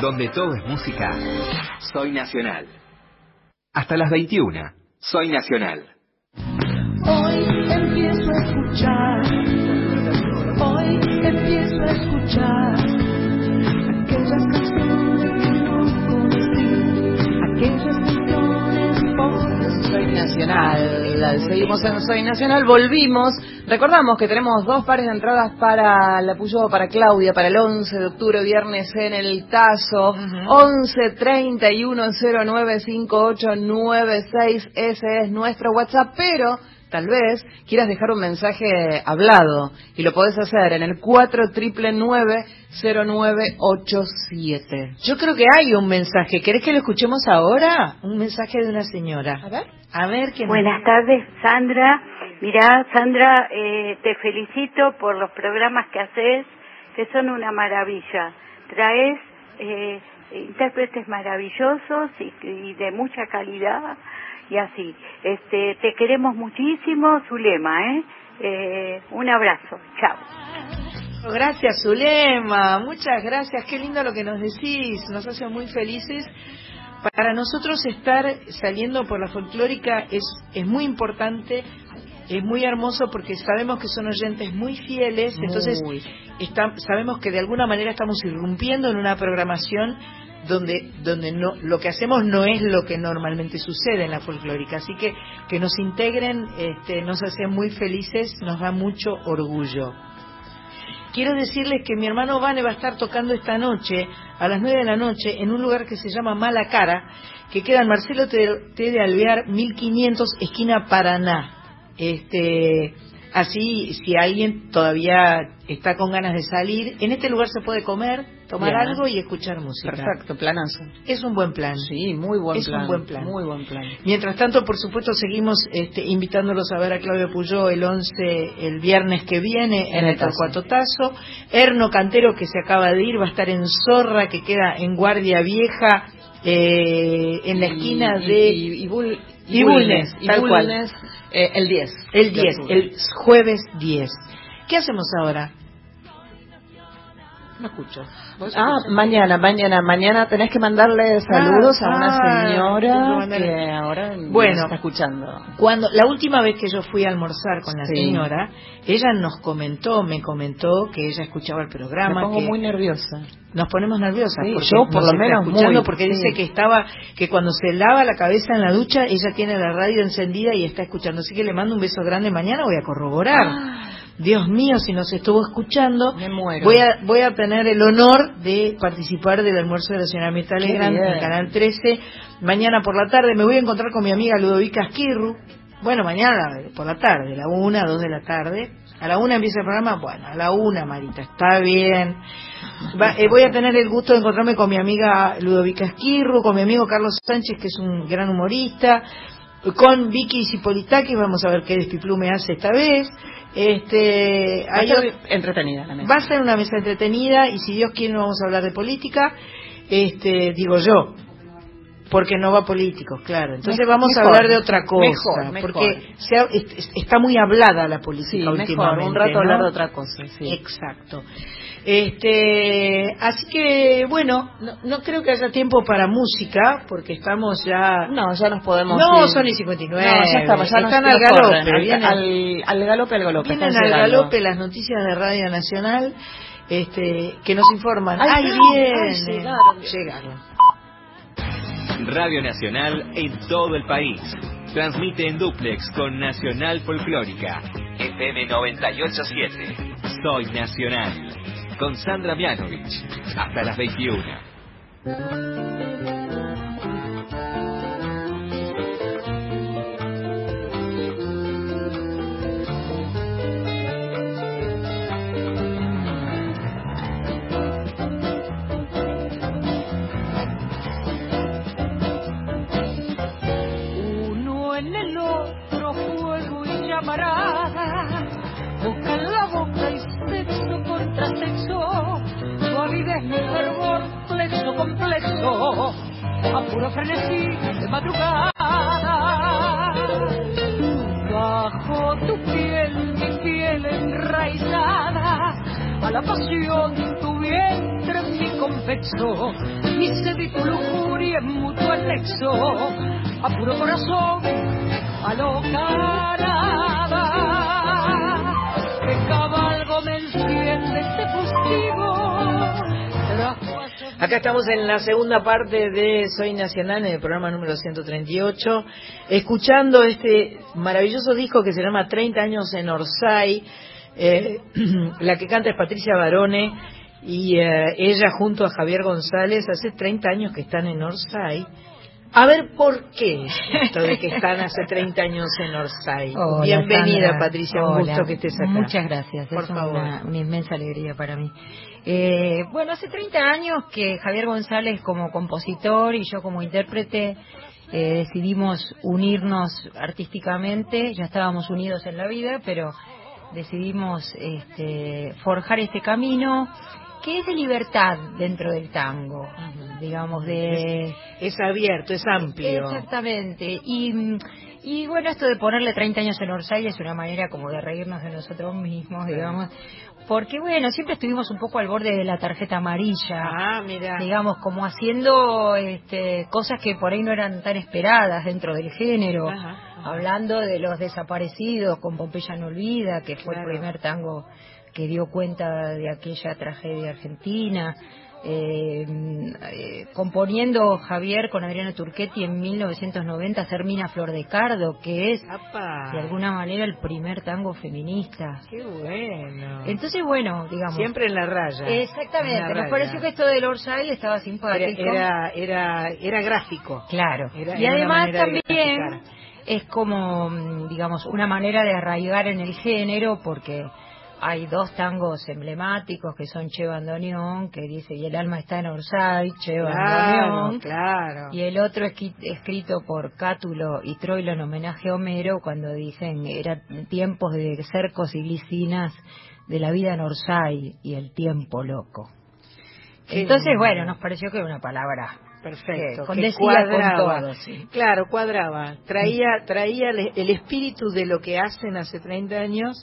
Donde todo es música, soy nacional. Hasta las 21, soy nacional. Hoy empiezo a escuchar, hoy empiezo a escuchar aquellas canciones que no conocí, aquellas canciones por Soy Nacional. Seguimos en Soy Nacional. Volvimos. Recordamos que tenemos dos pares de entradas para la Puyo, para Claudia, para el 11 de octubre, viernes en el Tazo. 11 31 09 58 96. Ese es nuestro WhatsApp. Pero tal vez quieras dejar un mensaje hablado. Y lo podés hacer en el 4 0987. Yo creo que hay un mensaje, ¿querés que lo escuchemos ahora? Un mensaje de una señora. A ver. A ver qué Buenas tardes, Sandra. Mirá, Sandra, eh, te felicito por los programas que haces, que son una maravilla. Traes eh, intérpretes maravillosos y, y de mucha calidad y así. Este, te queremos muchísimo, Zulema, ¿eh? eh un abrazo, chao. Gracias, Zulema. Muchas gracias. Qué lindo lo que nos decís. Nos hace muy felices. Para nosotros estar saliendo por la folclórica es, es muy importante, es muy hermoso porque sabemos que son oyentes muy fieles, entonces está- sabemos que de alguna manera estamos irrumpiendo en una programación donde donde no lo que hacemos no es lo que normalmente sucede en la folclórica, así que que nos integren este, nos hace muy felices, nos da mucho orgullo. Quiero decirles que mi hermano Vane va a estar tocando esta noche, a las 9 de la noche, en un lugar que se llama Mala Cara, que queda en Marcelo. T. de Alvear, 1500, esquina Paraná. Este, así, si alguien todavía está con ganas de salir, en este lugar se puede comer, tomar Bien. algo y escuchar música. Perfecto, planazo. Es un buen plan. Sí, muy buen es plan. un buen plan. Muy buen plan. Mientras tanto, por supuesto, seguimos este, invitándolos a ver a Claudio Puyó el 11, el viernes que viene, en, En el el Tazo. Torcuato Tazo. Erno Cantero, que se acaba de ir, va a estar en Zorra, que queda en Guardia Vieja, eh, en la esquina y- de... y- y Bull- Y Bulnes, y tal cual. Bulnes, eh, el 10. El de 10, octubre. el jueves 10. ¿Qué hacemos ahora? No escucho. ¿Vos Ah, mañana, mañana, mañana tenés que mandarle saludos Ah, a una ah, que señora que ahora Bueno. está escuchando. Cuando la última vez que yo fui a almorzar con la Sí. señora, ella nos comentó, me comentó que ella escuchaba el Me programa, pongo que muy nerviosa. nos ponemos nerviosas Sí, yo por lo menos escuchando muy, porque sí. dice que estaba que cuando se lava la cabeza en la ducha ella tiene la radio encendida y está escuchando así que le mando un beso grande mañana voy a corroborar Dios mío si nos estuvo escuchando Me muero. voy a voy a tener el honor de participar del almuerzo de la señora Mirta Legrand en Canal 13 mañana por la tarde me voy a encontrar con mi amiga Ludovica Esquirru. Bueno mañana por la tarde a la una dos de la tarde. A la una empieza el programa. Bueno a la una Marita está bien. Va- eh, voy a tener el gusto de encontrarme con mi amiga Ludovica Esquirru, con mi amigo Carlos Sánchez, que es un gran humorista, con Vicky Cipolitakis, vamos a ver qué despiplume hace esta vez. Este, Va a ser entretenida la mesa. va a ser una mesa entretenida y si Dios quiere no vamos a hablar de política, este, digo yo, porque no va políticos, claro. Entonces Mejor, vamos a hablar de otra cosa, mejor, mejor. porque se ha- est- est- está muy hablada la política Sí, mejor, últimamente. un rato ¿no? hablar de otra cosa, sí. Exacto. Este, así que bueno, no, no creo que haya tiempo para música porque estamos ya No, ya nos podemos No, ir. son y 59. No, ya estamos, ya Están al galope, corren, vienen- al, al galope, al galope. Vienen al galope las noticias de Radio Nacional este, que nos informan. Ay, ¡Ay, ay, llegaron. Llegaron. Radio Nacional en todo el país. Transmite en duplex con Nacional Folclórica. FM 987. Soy Nacional. Con Sandra Mianovich. Hasta las 21. Uno en el otro fuego y llamarada, fervor, plexo con plexo, a puro frenesí de madrugada. Bajo tu piel, mi piel enraizada, a la pasión tu vientre mi convexo, mi sed y tu lujuria en mutuo anexo, a puro corazón, a lo nada. Acá estamos en la segunda parte de Soy Nacional, en el programa número 138, escuchando este maravilloso disco que se llama 30 años en Orsay. Eh, la que canta es Patricia Barone y eh, ella junto a Javier González hace 30 años que están en Orsay. A ver por qué es esto de que están hace 30 años en Orsay. Hola, Bienvenida Sandra. Patricia, un gusto que estés acá. Muchas gracias, Por es favor. Una, una inmensa alegría para mí. Eh, bueno, hace 30 años que Javier González como compositor y yo como intérprete eh, decidimos unirnos artísticamente, ya estábamos unidos en la vida, pero decidimos este, forjar este camino que es de libertad dentro del tango, digamos, de... Es abierto, es amplio. Exactamente. Y, y bueno, esto de ponerle 30 años en Orsay es una manera como de reírnos de nosotros mismos, digamos. Porque bueno, siempre estuvimos un poco al borde de la tarjeta amarilla. Ah, mira. Digamos, como haciendo este, cosas que por ahí no eran tan esperadas dentro del género. Ajá, Hablando de los desaparecidos con Pompeya no olvida, que fue Claro. el primer tango que dio cuenta de aquella tragedia argentina. Eh, eh, componiendo Javier con Adriana Turchetti en 1990 Sermina Flor de Cardo, que es Apa. de alguna manera el primer tango feminista. Qué bueno. Entonces, bueno, digamos. Siempre en la raya. En Exactamente, la nos raya. pareció que esto del Orsay estaba simpático. Era, era, era, era gráfico. Claro. Era- y además también es como, mm, digamos, una manera de arraigar en el género porque hay dos tangos emblemáticos que son Che Bandoneón, que dice, y el alma está en Orsay, Che Bandoneón. claro. Y el otro esqui- escrito por Cátulo y Troilo en homenaje a Homero cuando dicen eran tiempos de cercos y glicinas de la vida en Orsay y el tiempo loco. Qué Entonces, lindo. bueno, nos pareció que era una palabra Perfecto. que con que cuadraba. con todo, sí. Claro, cuadraba. Traía, traía el, el espíritu de lo que hacen hace 30 años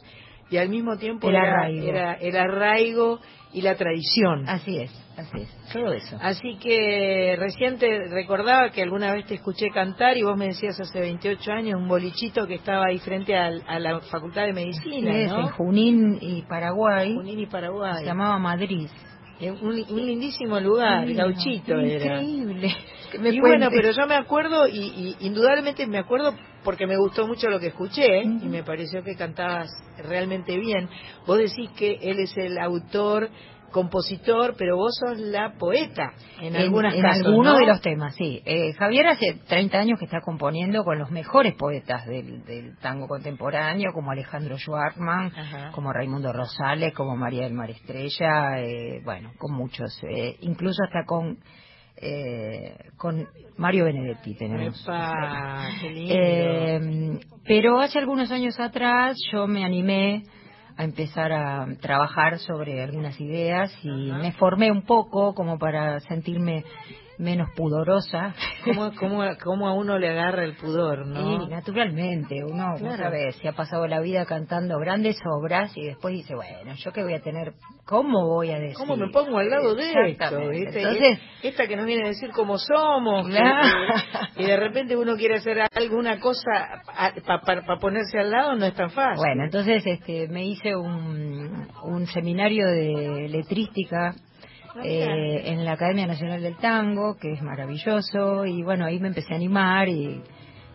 y al mismo tiempo El era, arraigo. era el arraigo y la tradición. Así es, así es. Todo eso. Así que recién te recordaba que alguna vez te escuché cantar y vos me decías hace 28 años un bolichito que estaba ahí frente a la Facultad de Medicina, Sí, en Junín y Paraguay. Junín y Paraguay. Se llamaba Madrid. Eh, Un, un lindísimo lugar, Divino, gauchito era. Increíble. Que me y bueno, pero yo me acuerdo, y, y indudablemente me acuerdo porque me gustó mucho lo que escuché y me pareció que cantabas realmente bien. Vos decís que él es el autor, compositor, pero vos sos la poeta en, algunas en casos, de los temas, sí. Eh, Javier hace 30 años que está componiendo con los mejores poetas del, del tango contemporáneo, como Alejandro Schwartzman, Ajá. como Raimundo Rosales, como María del Mar Estrella, eh, bueno, con muchos, eh, incluso hasta con eh, con Mario Benedetti tenemos. Epa, qué lindo. Eh, pero hace algunos años atrás yo me animé a empezar a trabajar sobre algunas ideas y me formé un poco como para sentirme menos pudorosa. ¿Cómo, cómo, cómo a uno le agarra el pudor, no? Y naturalmente, uno, Claro. sabés, se ha pasado la vida cantando grandes obras y después dice, bueno, yo qué voy a tener, ¿cómo voy a decir? ¿Cómo me pongo al lado de esto? Entonces, esta que nos viene a decir cómo somos, Claro. y de repente uno quiere hacer alguna cosa para ponerse al lado, no es tan fácil. Bueno, entonces este, me hice un, un seminario de letrística eh, en la Academia Nacional del Tango, que es maravilloso, y bueno, ahí me empecé a animar y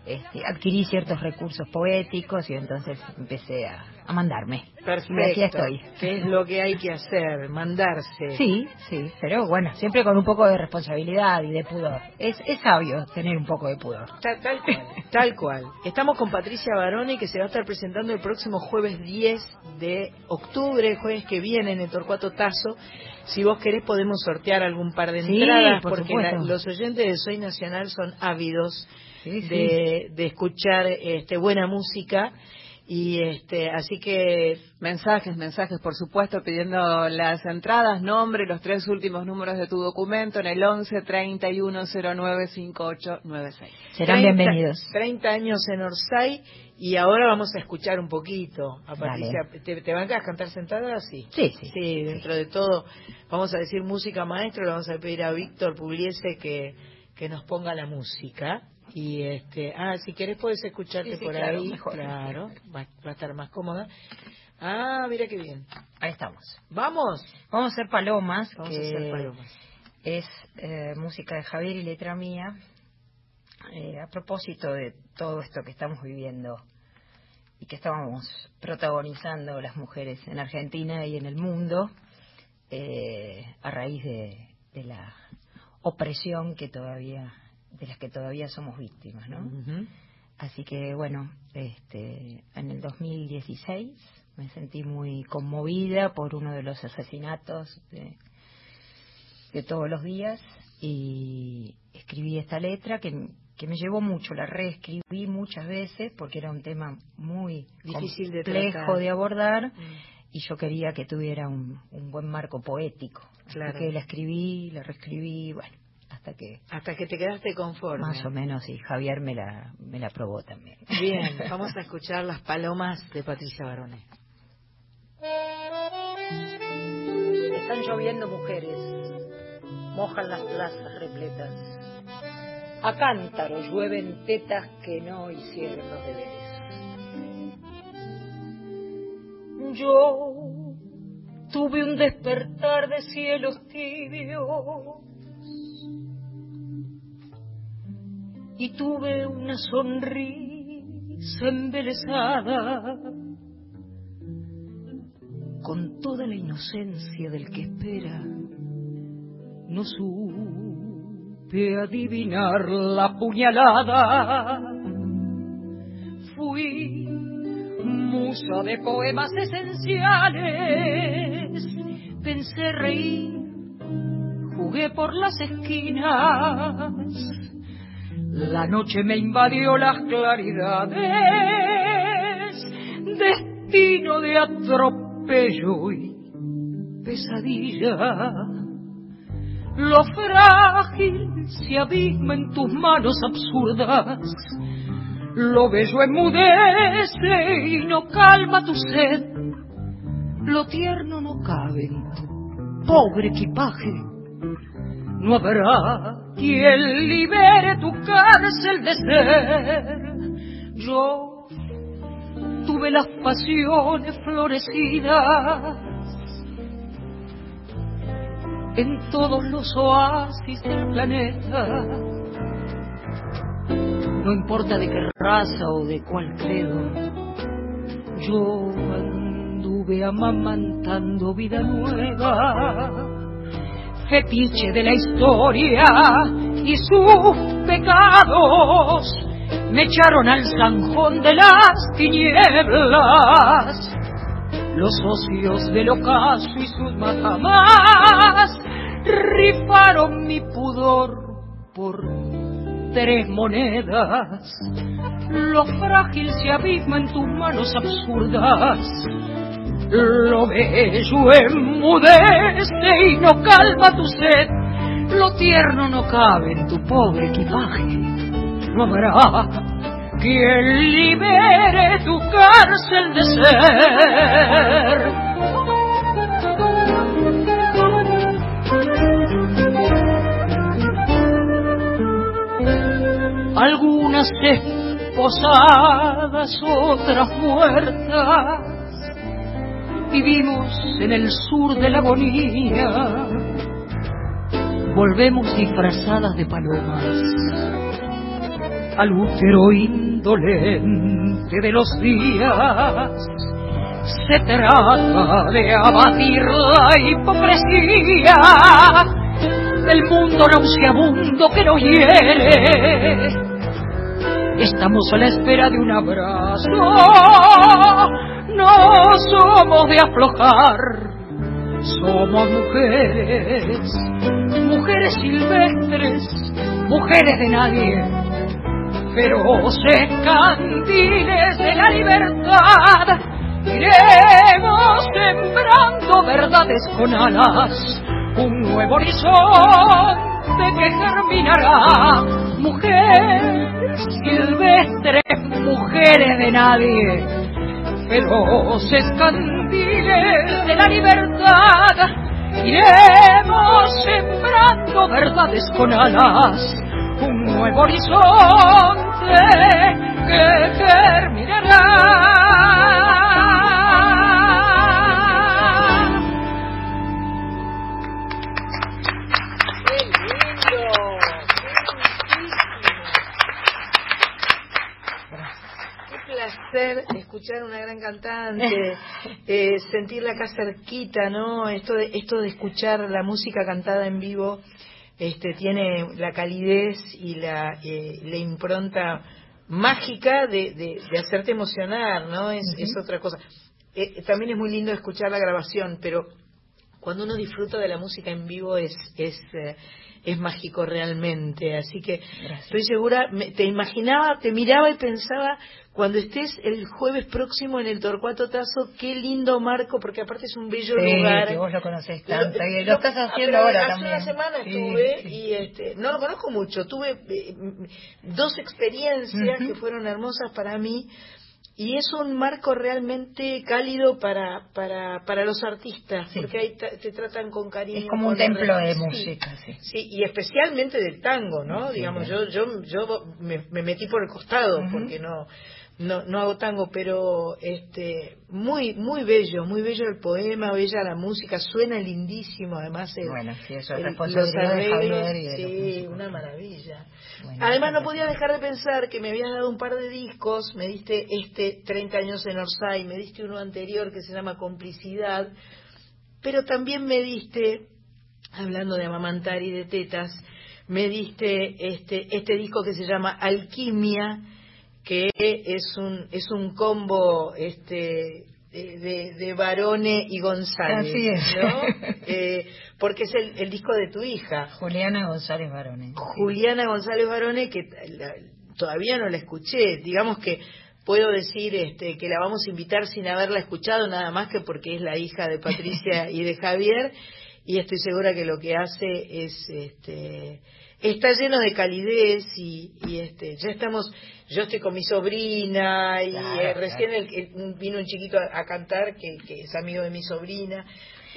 este, adquirí ciertos recursos poéticos y entonces empecé a, a mandarme. Perfecto. Y aquí estoy. ¿Qué es lo que hay que hacer? Mandarse. Sí, sí, pero bueno, siempre con un poco de responsabilidad y de pudor. Es, es sabio tener un poco de pudor. Tal, tal cual, tal cual. Estamos con Patricia Barone que se va a estar presentando el próximo jueves 10 de octubre, jueves que viene en el Torcuato Tazo. Si vos querés podemos sortear algún par de Sí, entradas por porque la- los oyentes de Soy Nacional son ávidos Sí, sí. de, de escuchar este, buena música y este así que Mensajes, mensajes, por supuesto, pidiendo las entradas, nombre, los tres últimos números de tu documento en el 11 31 09 5896. Serán 30 bienvenidos. 30 años en Orsay y ahora vamos a escuchar un poquito a. Patricia. ¿Te, te bancas a cantar sentada? Sí. Sí, sí. Sí, dentro de todo vamos a decir música maestro, le vamos a pedir a Víctor Pugliese que, que nos ponga la música. Y este, ah, si querés puedes escucharte Sí, sí, por claro, ahí, mejor. claro, va, va a estar más cómoda. Ah, mira qué bien. Ahí estamos. Vamos. Vamos a hacer palomas, Vamos que a hacer palomas. es eh, música de Javier y letra mía. Eh, a propósito de todo esto que estamos viviendo y que estábamos protagonizando las mujeres en Argentina y en el mundo, eh, a raíz de, de la opresión que todavía, de las que todavía somos víctimas, ¿no? Así que bueno, este, en el 2016 me sentí muy conmovida por uno de los asesinatos de, de todos los días y escribí esta letra que, que me llevó mucho, la reescribí muchas veces porque era un tema muy Difícil de complejo de abordar Mm. y yo quería que tuviera un, un buen marco poético. Claro. Así que la escribí, la reescribí, bueno, hasta que Hasta que te quedaste conforme. más o menos y Javier me la, me la aprobó también. Bien, vamos a escuchar las palomas de Patricia Barone. Están lloviendo mujeres, mojan las plazas repletas. A cántaro llueven tetas que no hicieron los deberes. Yo tuve un despertar de cielos tibios y tuve una sonrisa embelesada con toda la inocencia del que espera, no supe adivinar la puñalada. Fui musa de poemas esenciales, pensé reír, jugué por las esquinas. La noche me invadió las claridades, destino de atropello y pesadilla. Lo frágil se abisma en tus manos absurdas. Lo bello enmudece y no calma tu sed. Lo tierno no cabe en tu pobre equipaje. No habrá quien libere tu cárcel de ser. Yo tuve las pasiones florecidas en todos los oasis del planeta. No importa de qué raza o de cuál credo, yo anduve amamantando vida nueva, fetiche de la historia y sus pecados me echaron al zanjón de las tinieblas. Los socios del ocaso y sus matamás rifaron mi pudor por tres monedas. Lo frágil se abisma en tus manos absurdas. Lo bello enmudece y no calma tu sed. Lo tierno no cabe en tu pobre equipaje. No habrá quien libere tu cárcel de ser. Algunas esposadas, otras muertas, vivimos en el sur de la agonía, volvemos disfrazadas de palomas al útero indolente de los días. Se trata de abatir la hipocresía del mundo nauseabundo que nos hiere. Estamos a la espera de un abrazo, no somos de aflojar, somos mujeres, mujeres silvestres, mujeres de nadie. Feroces candiles de la libertad, iremos sembrando verdades con alas, un nuevo horizonte que germinará. Mujeres silvestres, mujeres de nadie, feroces candiles de la libertad, iremos sembrando verdades con alas un nuevo horizonte que terminará. Placer escuchar una gran cantante, eh, sentirla acá cerquita, ¿no? Esto de, esto de escuchar la música cantada en vivo este, tiene la calidez y la, eh, la impronta mágica de, de, de hacerte emocionar, ¿no? Es, es otra cosa. Eh, también es muy lindo escuchar la grabación, pero cuando uno disfruta de la música en vivo es es eh, es mágico realmente así que estoy segura me- te imaginaba te miraba y pensaba cuando estés el jueves próximo en el Torcuato Tazo qué lindo marco porque aparte es un bello Sí, lugar que vos lo conocés Lo- tanto, y lo estás ah, haciendo ahora hace también. una semana Sí, estuve sí. y este no lo conozco mucho tuve eh, dos experiencias que fueron hermosas para mí y es un marco realmente cálido para para para los artistas porque ahí te tratan con cariño Es como un templo de música, sí. Sí, y especialmente del tango, ¿no? Sí, Digamos, yo yo yo me, me metí por el costado porque no no no hago tango, pero este muy muy bello, muy bello el poema, bella la música, suena lindísimo, además el, Bueno, sí, eso el- los de arreglos, Javier y de los sí, una maravilla. Bueno, Además no podía dejar de pensar que me habías dado un par de discos, me diste este 30 años en Orsay, me diste uno anterior que se llama Complicidad, pero también me diste, hablando de amamantar y de tetas, me diste este, este disco que se llama Alquimia, que es un, es un combo este, de, de, de Barone y González, Así es. ¿no? Eh, porque es el, el disco de tu hija. Juliana González Barone. Juliana González Barone, que la- todavía no la escuché, digamos que puedo decir este, que la vamos a invitar sin haberla escuchado, nada más que porque es la hija de Patricia y de Javier, y estoy segura que lo que hace es este está lleno de calidez y, y, este ya estamos yo estoy con mi sobrina y Claro, eh, recién claro. el- el- vino un chiquito a, a cantar que, que es amigo de mi sobrina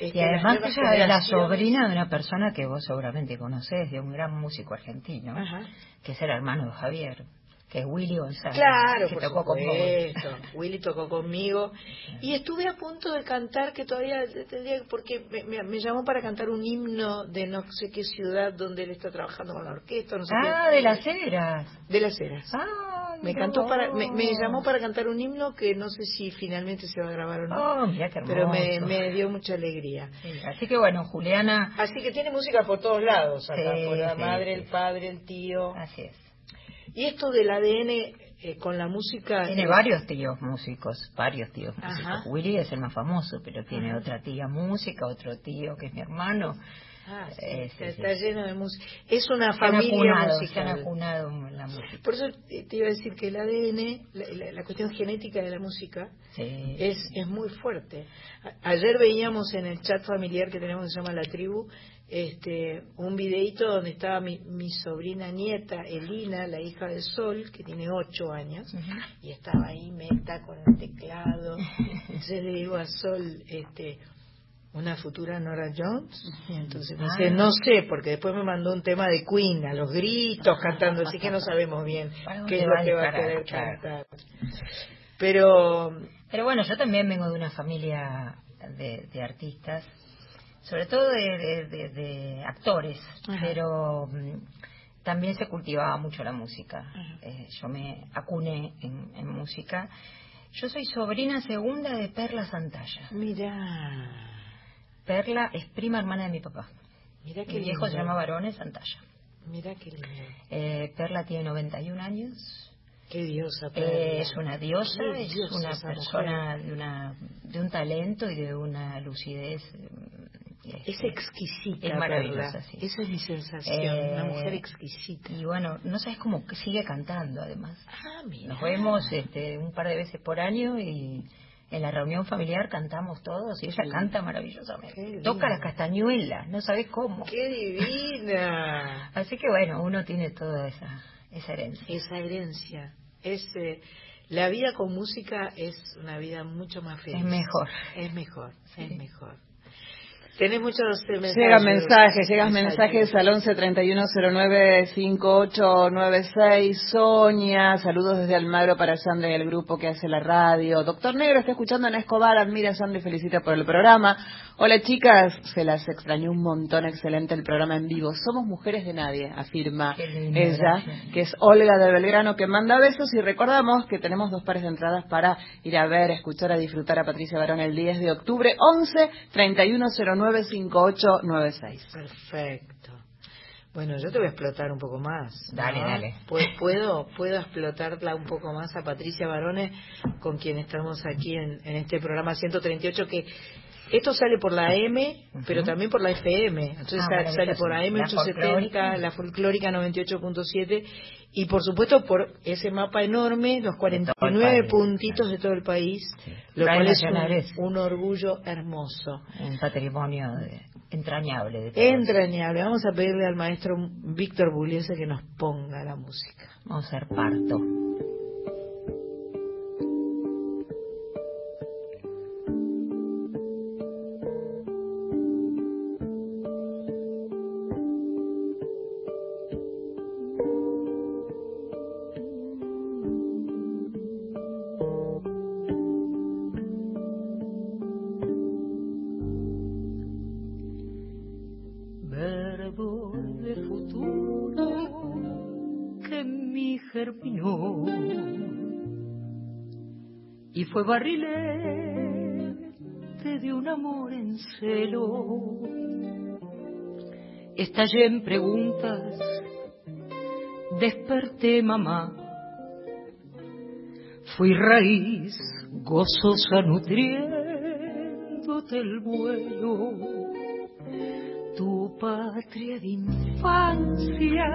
Este, Y además ella es la sobrina de una persona que vos seguramente conocés, de un gran músico argentino, Ajá. que es el hermano de Javier, que es Willy González. Claro, que por tocó con supuesto. Willy tocó conmigo. Y estuve a punto de cantar, que todavía tendría, porque me, me- me llamó para cantar un himno de no sé qué ciudad donde él está trabajando con la orquesta, no sé Ah, qué. de las Heras. De las Heras. Ah, Me cantó para, me, llamó para cantar un himno que no sé si finalmente se va a grabar o no. Oh, mirá qué pero me, dio mucha alegría. Sí, así que bueno, Juliana, Así que tiene música por todos lados, acá, Sí, por la sí, madre, el padre, el tío. así es. Y esto del ADN eh, con la música. Tiene varios tíos músicos, varios tíos Ajá. músicos. Willy es el más famoso, pero tiene Ajá. otra tía música, otro tío que es mi hermano. Ah, sí, Eh, sí, está sí. lleno de música. Es una Se familia acunado, se musical. en la música. Por eso te iba a decir que el ADN, la, la- la cuestión genética de la música, es, es muy fuerte. A- ayer veíamos en el chat familiar que tenemos que se llama La Tribu, este, un videito donde estaba mi, mi sobrina nieta, Elina, la hija de Sol, que tiene ocho años, y estaba ahí meta con el teclado. Entonces le digo a Sol, este, una futura Nora Jones, y entonces me dice, Ah. no sé, porque después me mandó un tema de Queen, a los gritos cantando, así que no sabemos bien ¿Para qué es lo que va a querer cantar. Pero Pero bueno, yo también vengo de una familia de, de artistas, sobre todo de, de- de- de actores, Ajá. pero mm, también se cultivaba mucho la música. Eh, yo me acuné en, en música. Yo soy sobrina segunda de Perla Santalla. Mira, Perla es prima hermana de mi papá. mira qué Mi viejo se lindo. llama Varones Santalla. Mira qué lindo. Eh, Perla tiene 91 años. Qué diosa. Eh, Perla. es una diosa, Qué es diosa una persona mujer. de una de un talento y de una lucidez. Es este, exquisita. Es maravillosa, sí. Esa es mi sensación. Eh, una mujer exquisita. Y bueno, no sabes cómo sigue cantando además. Ah, mira. Nos vemos este, un par de veces por año y en la reunión familiar cantamos todos y ella canta maravillosamente. Toca las castañuelas, no sabes cómo. Qué divina. Así que bueno, uno tiene toda esa, esa herencia. Esa herencia. Es, eh, la vida con música es una vida mucho más feliz. Es mejor. Es mejor, es mejor. Tenés muchos mensajes. Llegan mensajes, llegan mensajes al 11 31 09 5896. Sonia, saludos desde Almagro para Sandra y el grupo que hace la radio. Doctor Negro está escuchando en Escobar, admira a Sandra y felicita por el programa. Hola chicas, se las extrañó un montón, excelente el programa en vivo. Somos mujeres de nadie, afirma lindo, ella, gracias. que es Olga de Belgrano, que manda besos y recordamos que tenemos dos pares de entradas para ir a ver, escuchar, a disfrutar a Patricia Barón el 10 de octubre, 11 31 09 5896. Perfecto. Bueno, yo te voy a explotar un poco más. ¿no? Dale, dale. Pu- Puedo, puedo explotarla un poco más a Patricia Barone, con quien estamos aquí en, en este programa 138, que esto sale por la M, pero también por la FM. Entonces Ah, sale por AM La 870, folclórica. la folclórica 98.7, y por supuesto por ese mapa enorme, los 49 país, puntitos de todo el país, lo cual es un, un orgullo hermoso. Un patrimonio de- entrañable de. Entrañable. Vamos a pedirle al maestro Víctor Buliese que nos ponga la música. Vamos a hacer parto. Fue barrilete de un amor en celo. Estallé en preguntas, desperté mamá, fui raíz gozosa nutriéndote el vuelo tu patria de infancia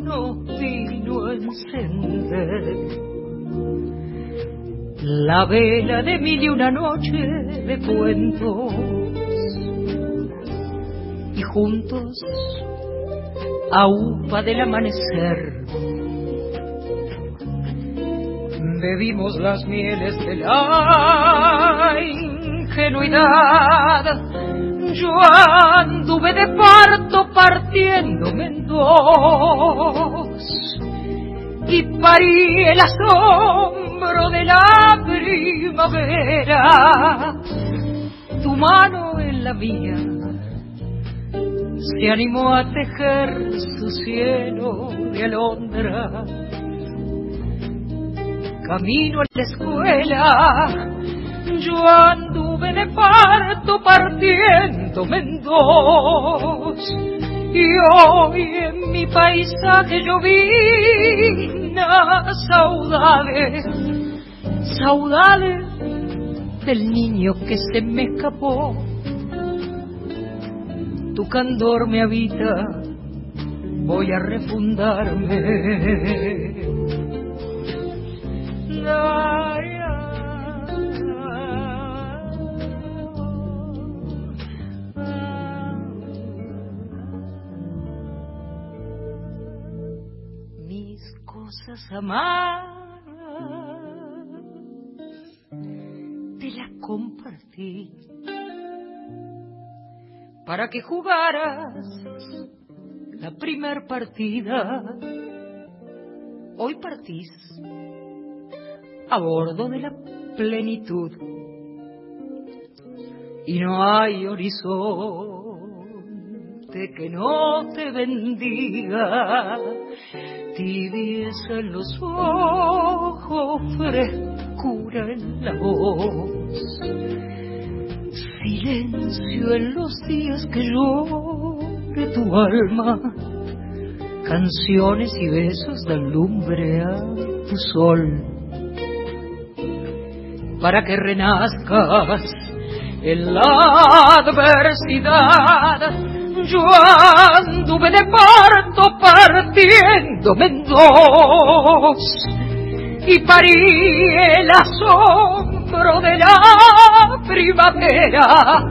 nos vino a encender. La vela de mil y una noche de cuentos y juntos a upa del amanecer bebimos las mieles de la ingenuidad. Yo anduve de parto partiéndome en dos y parí el asombro de la primavera. Tu mano en la mía se animó a tejer su cielo de alondra camino a la escuela. Yo anduve de parto partiéndome en dos. Y hoy en mi paisaje yo vi saudades, saudades del niño que se me escapó. Tu candor me habita, voy a refundarme. Mis cosas amadas compartí para que jugaras la primer partida. Hoy partís a bordo de la plenitud. Y no hay horizonte que no te bendiga, tibieza en los ojos, frescura en la voz, silencio en los días que llore tu alma, canciones y besos dan lumbre a tu sol. Para que renazcas en la adversidad. Yo anduve de parto partiéndome en dos y parí el asombro de la primavera.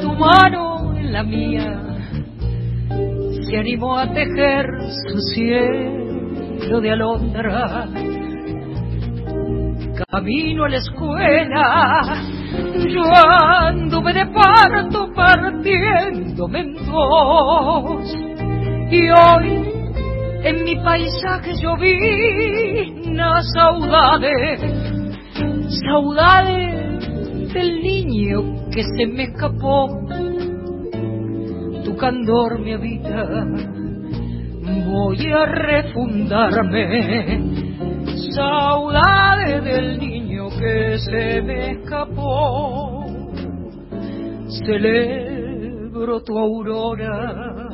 Tu mano en la mía se animó a tejer su cielo de alondra camino a la escuela. Yo anduve de parto partiéndome en dos. Y hoy en mi paisaje yo vi una saudade, saudade del niño que se me escapó. Tu candor me habita, voy a refundarme saudade del niño que se me escapó. Celebro tu aurora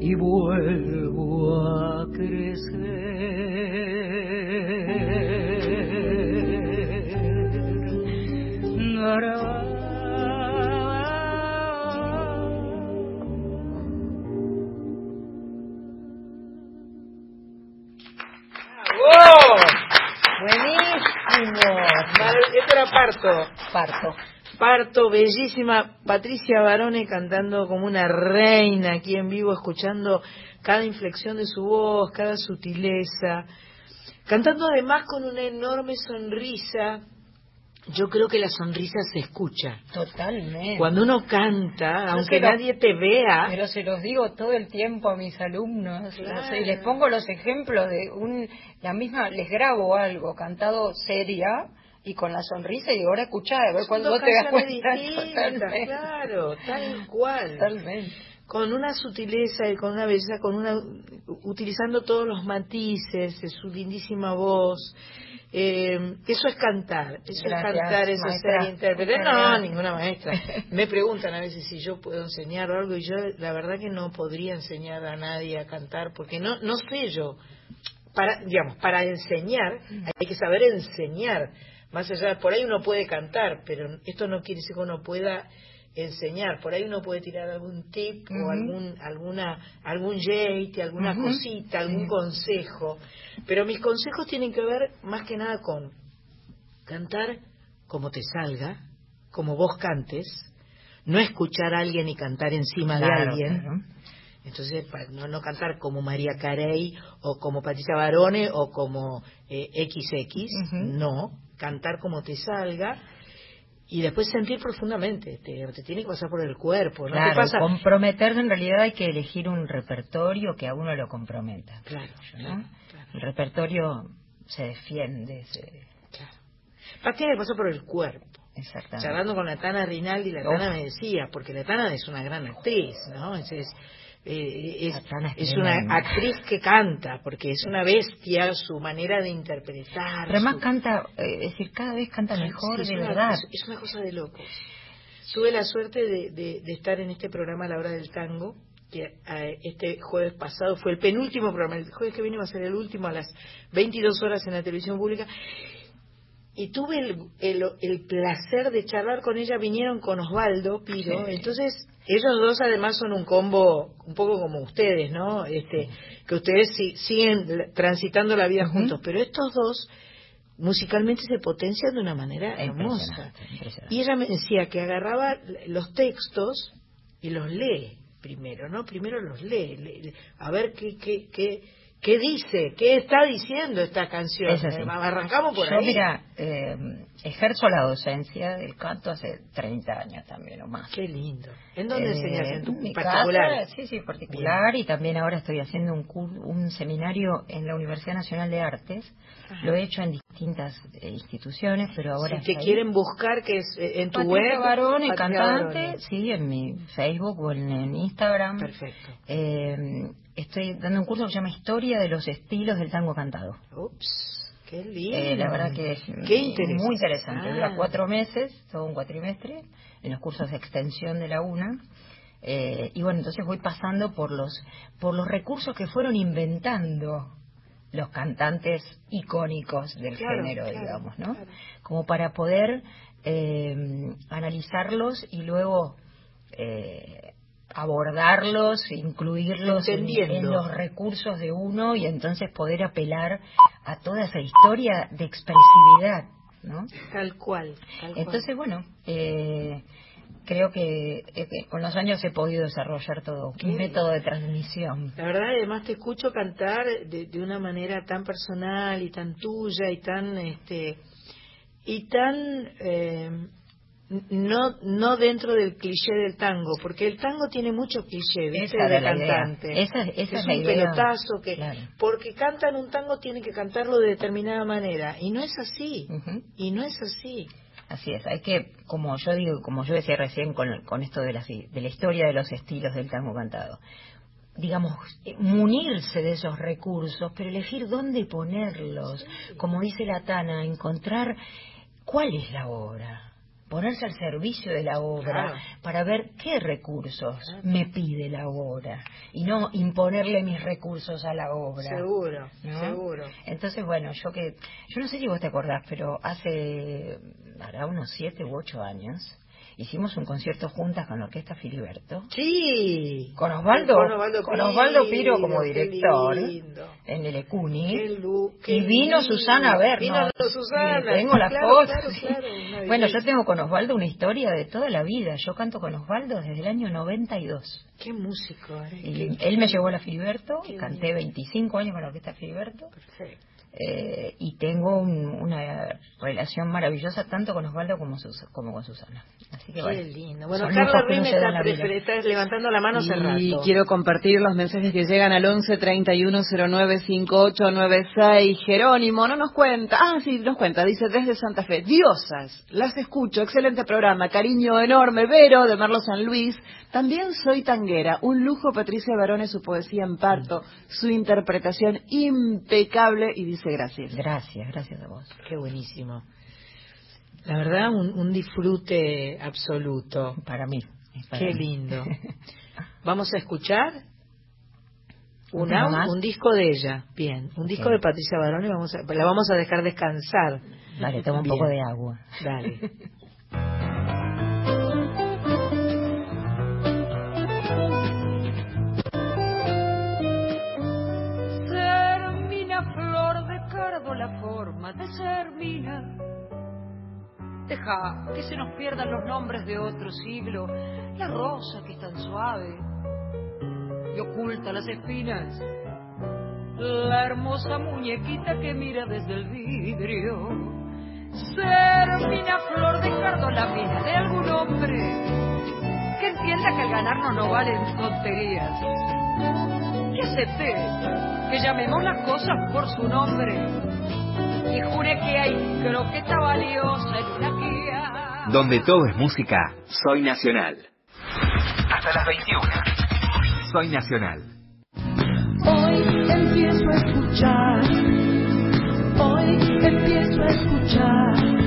y vuelvo a crecer. Parto. Parto. Bellísima. Patricia Barone cantando como una reina aquí en vivo, escuchando cada inflexión de su voz, cada sutileza. Cantando además con una enorme sonrisa. Yo creo que la sonrisa se escucha. Totalmente. Cuando uno canta, Yo aunque lo- nadie te vea, Pero se los digo todo el tiempo a mis alumnos. Claro. y les pongo los ejemplos de un, la misma, les grabo algo cantado seria y con la sonrisa y digo, ahora escuchá, a ver vos te das cuenta. Totalmente. claro, tal cual. Totalmente. Con una sutileza y con una belleza, con una utilizando todos los matices su lindísima voz. Eh, eso es cantar, eso Gracias, es cantar, eso es ser intérprete. No, ninguna maestra. Me preguntan a veces si yo puedo enseñar o algo y yo la verdad que no podría enseñar a nadie a cantar porque no no sé yo. Para, digamos, para enseñar hay que saber enseñar. Más allá, por ahí uno puede cantar, pero esto no quiere decir que uno pueda enseñar. Por ahí uno puede tirar algún tip o algún alguna algún jate, alguna cosita, algún Sí. consejo. Pero mis consejos tienen que ver más que nada con cantar como te salga, como vos cantes, no escuchar a alguien y cantar encima de alguien. claro. Entonces, no, no cantar como María Carey o como Patricia Barone o como eh, XX, no, cantar como te salga y después sentir profundamente, te, te tiene que pasar por el cuerpo, ¿no? Claro, pasa? comprometerse en realidad hay que elegir un repertorio que a uno lo comprometa. Claro, ¿no? El repertorio se defiende, se... Pa- tiene que pasar por el cuerpo. Exactamente. Charlando con la Tana Rinaldi, la. Tana me decía, porque la Tana es una gran actriz, ¿no? Es, es, eh, es- es una actriz que canta, porque es una bestia su manera de interpretar. Pero además su- canta, eh, es decir, cada vez canta mejor, Sí, de una- verdad. Es, es una cosa de locos. Tuve la suerte de, de- de estar en este programa a la hora del tango, que eh, este jueves pasado fue el penúltimo programa, el jueves que viene va a ser el último a las 22 horas en la televisión pública. Y tuve el, el, el placer de charlar con ella, vinieron con Osvaldo Piro, Sí. entonces ellos dos además son un combo un poco como ustedes, ¿no? Este, que ustedes si- siguen transitando la vida juntos, pero estos dos musicalmente se potencian de una manera hermosa. Impresionante, impresionante. Y ella me decía que agarraba los textos y los lee primero, ¿no? Primero los lee, lee- lee, a ver qué, qué, qué, qué dice, qué está diciendo esta canción. Es así. Arrancamos por Yo, ahí. mira, eh, ejerzo la docencia del canto hace 30 años también o más. Qué lindo. ¿En dónde Eh, enseñas? ¿En tu mi particular? casa, sí, sí, particular. Y también ahora estoy haciendo un, un seminario en la Universidad Nacional de Artes. Ajá. Lo he hecho en distintas eh, instituciones, pero ahora... si te quieren buscar, que es eh, en tu Patricia web. Barone, Patricia cantante, Barone. sí, en mi Facebook o en, en Instagram. Perfecto. Eh, estoy dando un curso que se llama Historia de los estilos del tango cantado. Ups, qué lindo. Eh, la verdad que es Qué interesante. muy interesante. Ah. Dura cuatro meses, todo un cuatrimestre, en los cursos de extensión de la UNA. Eh, y bueno, entonces voy pasando por los, por los recursos que fueron inventando los cantantes icónicos del Claro, género, claro, digamos, ¿no? Como para poder eh, analizarlos y luego eh, abordarlos, incluirlos en, los recursos de uno y entonces poder apelar a toda esa historia de expresividad, ¿no? Tal cual. tal cual. Entonces, bueno, eh, creo que, eh, que con los años he podido desarrollar todo Qué un método de transmisión. La verdad, además te escucho cantar de, de una manera tan personal y tan tuya y tan, este, y tan, eh, no, no dentro del cliché del tango, porque el tango tiene mucho cliché, ¿viste? Esa de cantante. Esa- es es un idea. pelotazo que, Claro. porque cantan un tango tienen que cantarlo de determinada manera, y no es así, y no es así. Así es, hay que, como yo digo, como yo decía recién con, con esto de la, de la historia de los estilos del tango cantado, digamos, eh, munirse de esos recursos, pero elegir dónde ponerlos, como dice la Tana, encontrar cuál es la obra, ponerse al servicio de la obra Claro. para ver qué recursos me pide la obra y no imponerle mis recursos a la obra. Seguro, ¿no? seguro. Entonces, bueno, yo que, yo no sé si vos te acordás, pero hace, hará unos siete u ocho años, hicimos un concierto juntas con la Orquesta Filiberto. Sí. Con Osvaldo, Con Osvaldo con Osvaldo Piro Piro, como qué director en el ECUNI. Qué qué y vino. Susana a vernos. Vino Susana, tengo las claro, fotos. claro, sí. claro, bueno, yo tengo con Osvaldo una historia de toda la vida. Yo canto con Osvaldo desde el año 92. Qué músico, ¿eh? Y Qué- él me llevó a la Filiberto, Qué canté bien. 25 años con la Orquesta Filiberto. Perfecto. Eh, y tengo un- una relación maravillosa tanto con Osvaldo como, Sus- como con Susana. Así que Qué bueno, lindo. Bueno, son Carla Ruiz está, está levantando la mano hace Y quiero compartir los mensajes que llegan al 11 31 09 5896. Jerónimo, no nos cuenta. Ah, sí, nos cuenta. Dice desde Santa Fe. Diosas, las escucho. Excelente programa. Cariño enorme. Vero, de Merlo San Luis. También soy tanguera. Un lujo, Patricia Barone, su poesía en parto. Su interpretación impecable. Y gracias. Gracias, gracias a vos. Qué buenísimo. La verdad, un, un disfrute absoluto. Para mí. para Qué mí. lindo. Vamos a escuchar ¿Un un, disco de ella. Bien, un disco de Patricia Barone. Vamos a, la vamos a dejar descansar. Dale, toma un Bien. poco de agua. Dale. Deja que se nos pierdan los nombres de otro siglo, la rosa que es tan suave y oculta las espinas, la hermosa muñequita que mira desde el vidrio. Ser mina flor de mina de algún hombre que entienda que el ganarnos no valen tonterías. Que acepte que llamemos las cosas por su nombre y jure que hay croqueta valiosa en una guía. Donde todo es música, soy nacional. Hasta las 21. Soy nacional. Hoy empiezo a escuchar, hoy empiezo a escuchar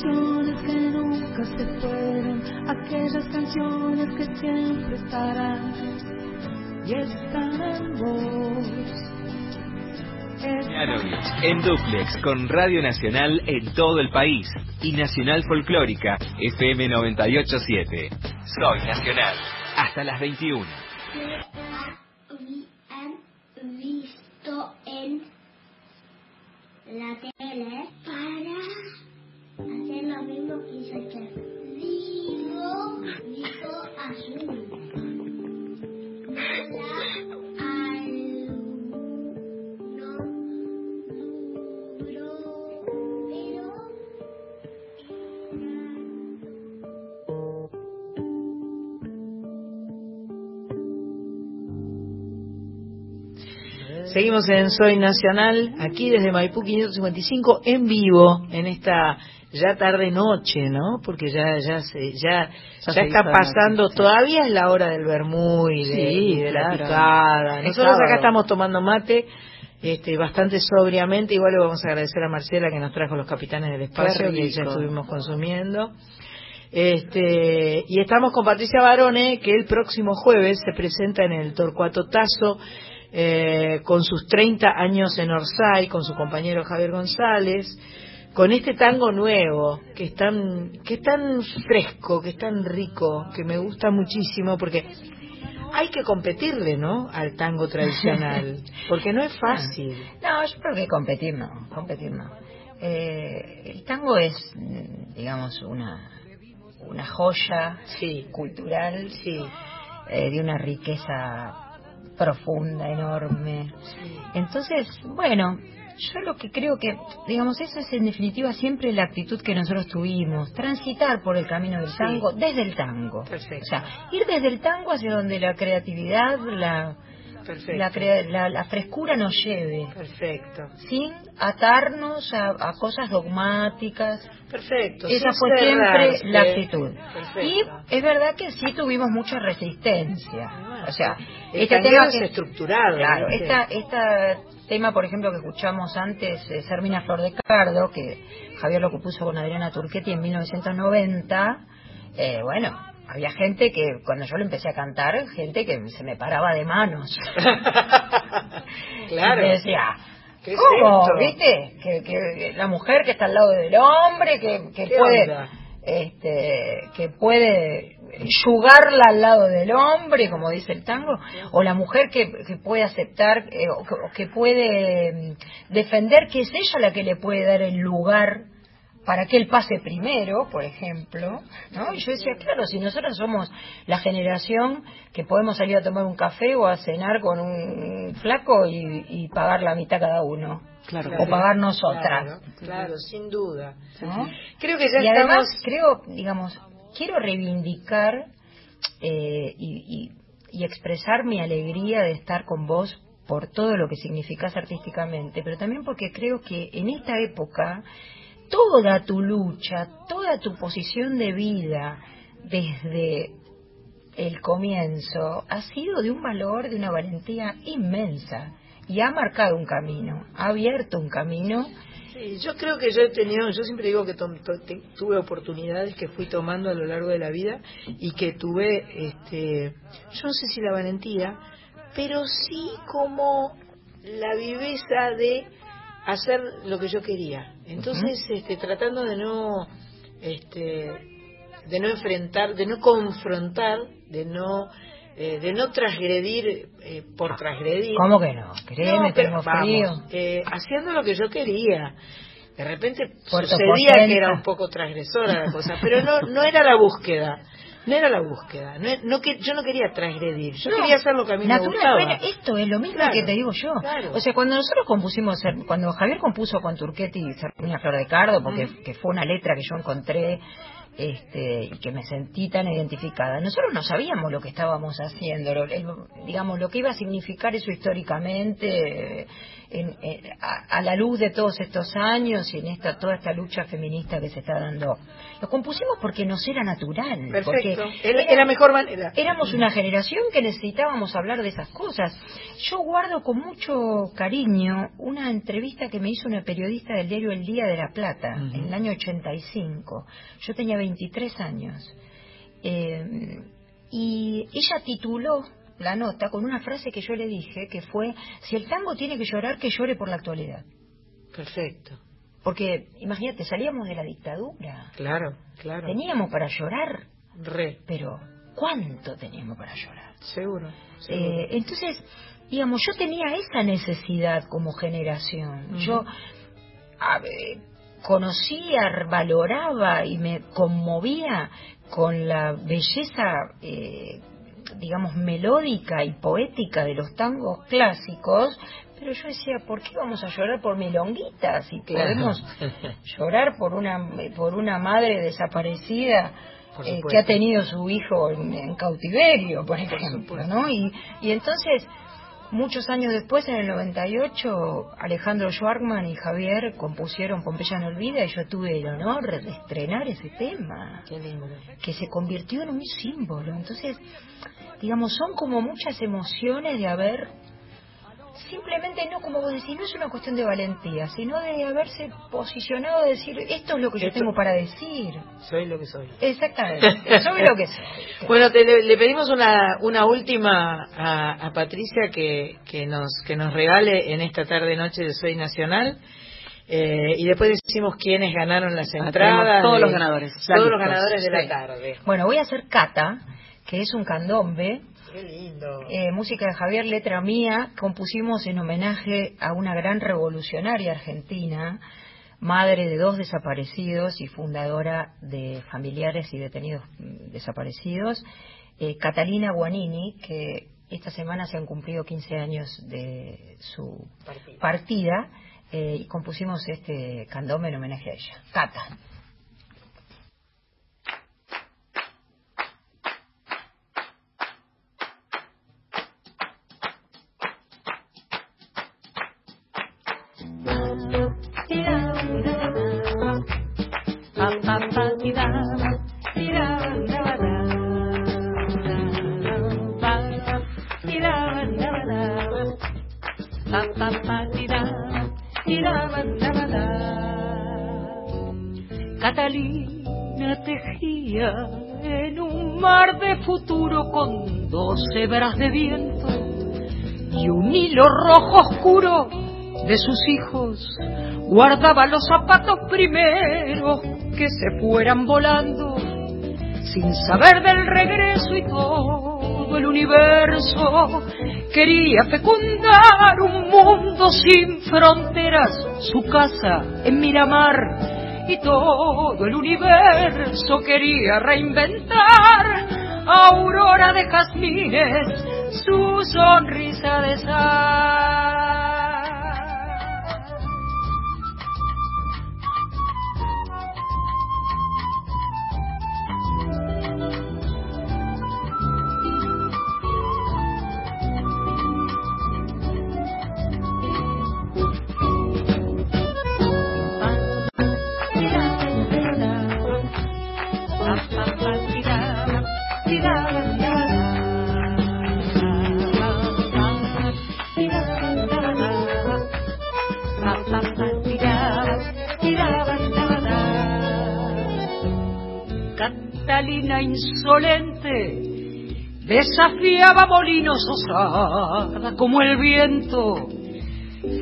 canciones que nunca se fueron, aquellas canciones que siempre estarán y están en vos. En duplex con Radio Nacional en todo el país y Nacional Folclórica FM 987. Soy Nacional. Hasta las 21. han visto en la tele para hacer lo mismo que hizo chef. Digo, dijo azul. Seguimos en Soy Nacional, aquí desde Maipú 555, en vivo, en esta ya tarde noche, ¿no? Porque ya ya se, ya, ya, está pasando, noche, sí. todavía es la hora del vermú y de, Sí, y de la picada. Nosotros acá estamos tomando mate, este, bastante sobriamente, igual le vamos a agradecer a Marcela que nos trajo los capitanes del espacio, que ya estuvimos consumiendo. Este, y estamos con Patricia Barone, que el próximo jueves se presenta en el Torcuato Tazo eh, con sus 30 años en Orsay, con su compañero Javier González, con este tango nuevo, que es tan, que es tan fresco, que es tan rico, que me gusta muchísimo, porque hay que competirle, ¿no? Al tango tradicional, porque no es fácil. No, yo creo que competir no, competir no. Eh, el tango es, mm, digamos, una, una joya cultural eh, de una riqueza profunda, enorme. Entonces, bueno, yo lo que creo que, digamos, eso es en definitiva siempre la actitud que nosotros tuvimos, transitar por el camino del tango desde el tango. O sea, ir desde el tango hacia donde la creatividad, la, la, la, la frescura nos lleve. Perfecto. Sin atarnos a, a cosas dogmáticas. Perfecto. Esa fue siempre la actitud. Perfecto. Y es verdad que sí tuvimos mucha resistencia. O sea, este tema es que- estructurado, Claro, ¿viste? esta, esta tema, por ejemplo, que escuchamos antes, eh, Sermina Flor de Cardo, que Javier lo compuso con Adriana Turchetti en 1990, eh, bueno, había gente que, cuando yo lo empecé a cantar, gente que se me paraba de manos. Claro. Y me decía, ¿Qué ¿cómo? ¿Viste? Que, que la mujer que está al lado del hombre, que, que ¿Qué puede... onda? este que puede yugarla al lado del hombre, como dice el tango, o la mujer que, que puede aceptar eh, o, que, o que puede mm, defender que es ella la que le puede dar el lugar para que él pase primero, por ejemplo, ¿no? Y yo decía, claro, si nosotros somos la generación que podemos salir a tomar un café o a cenar con un flaco y, y pagar la mitad cada uno, o pagar nosotras, Claro, claro, sin duda. ¿no? Creo que ya y además estamos- creo, digamos, quiero reivindicar eh, y, y- y expresar mi alegría de estar con vos por todo lo que significás artísticamente, pero también porque creo que en esta época toda tu lucha, toda tu posición de vida desde el comienzo ha sido de un valor, de una valentía inmensa y ha marcado un camino, ha abierto un camino Sí, yo creo que yo he tenido, yo siempre digo que tuve oportunidades que fui tomando a lo largo de la vida y que tuve, este, yo no sé si la valentía, pero sí como la viveza de hacer lo que yo quería. Entonces, este, tratando de no, este, de no enfrentar, de no confrontar, de no, eh, de no transgredir eh, por transgredir. ¿Cómo que no? Créeme, No, tengo vamos, frío. eh, haciendo lo que yo quería. De repente Puerto sucedía que era un poco transgresora la cosa, pero no no era la búsqueda. No era la búsqueda. No, no que, yo no quería transgredir. Yo No, quería hacer lo que a mí natural, me gustaba. bueno, esto es lo mismo Claro, que te digo yo. claro. O sea, cuando nosotros compusimos, Ser- cuando Javier compuso con Turquetti y Sermina Flor de Cardo, porque que fue una letra que yo encontré este, y que me sentí tan identificada, nosotros no sabíamos lo que estábamos haciendo, lo- el- digamos, lo que iba a significar eso históricamente eh, en- en- a, a la luz de todos estos años y en esta toda esta lucha feminista que se está dando. Lo compusimos porque nos era natural. Perfecto. porque Era- era mejor manera. Éramos una generación que necesitábamos hablar de esas cosas. Yo guardo con mucho cariño una entrevista que me hizo una periodista del diario El Día de la Plata en el año 85. Yo tenía 23 años. Eh, y ella tituló la nota con una frase que yo le dije, que fue, si el tango tiene que llorar, que llore por la actualidad. Perfecto. Porque, imagínate, salíamos de la dictadura. Claro, claro. Teníamos para llorar, Re. pero ¿cuánto teníamos para llorar? Seguro. seguro. Eh, entonces, digamos, yo tenía esa necesidad como generación. Yo a ver, conocía, valoraba y me conmovía con la belleza, eh, digamos, melódica y poética de los tangos clásicos, pero yo decía, ¿por qué vamos a llorar por milonguitas? Si podemos llorar por una, por una madre desaparecida eh, que ha tenido su hijo en, en cautiverio, por ejemplo, ¿no? Y, y entonces, muchos años después, en el 98, Alejandro Schwartzman y Javier compusieron Pompeya no olvida y yo tuve el honor de estrenar ese tema, que se convirtió en un símbolo. Entonces, digamos, son como muchas emociones de haber simplemente no como vos decís, no es una cuestión de valentía, sino de haberse posicionado, de decir, esto es lo que yo Esto- tengo para decir. Soy lo que soy. Exactamente, soy lo que soy. Bueno, te- le, le pedimos una, una última a, a Patricia que, que nos que nos regale en esta tarde noche de Soy Nacional. Eh, y después decimos quiénes ganaron las Ah, entradas. todos de- los ganadores, Todos los ganadores de la tarde. Bueno, voy a hacer Cata, que es un candombe, Qué lindo. eh, música de Javier, letra mía, compusimos en homenaje a una gran revolucionaria argentina, madre de dos desaparecidos y fundadora de familiares y detenidos mm, desaparecidos, eh, Catalina Guanini, que esta semana se han cumplido 15 años de su partida, eh, y compusimos este candombe en homenaje a ella. Cata. Futuro con dos hebras de viento y un hilo rojo oscuro de sus hijos. Guardaba los zapatos primeros que se fueran volando sin saber del regreso y todo el universo quería fecundar un mundo sin fronteras, su casa en Miramar y todo el universo quería reinventar aurora de jazmines, su sonrisa de sal. Insolente desafiaba molinos osada como el viento,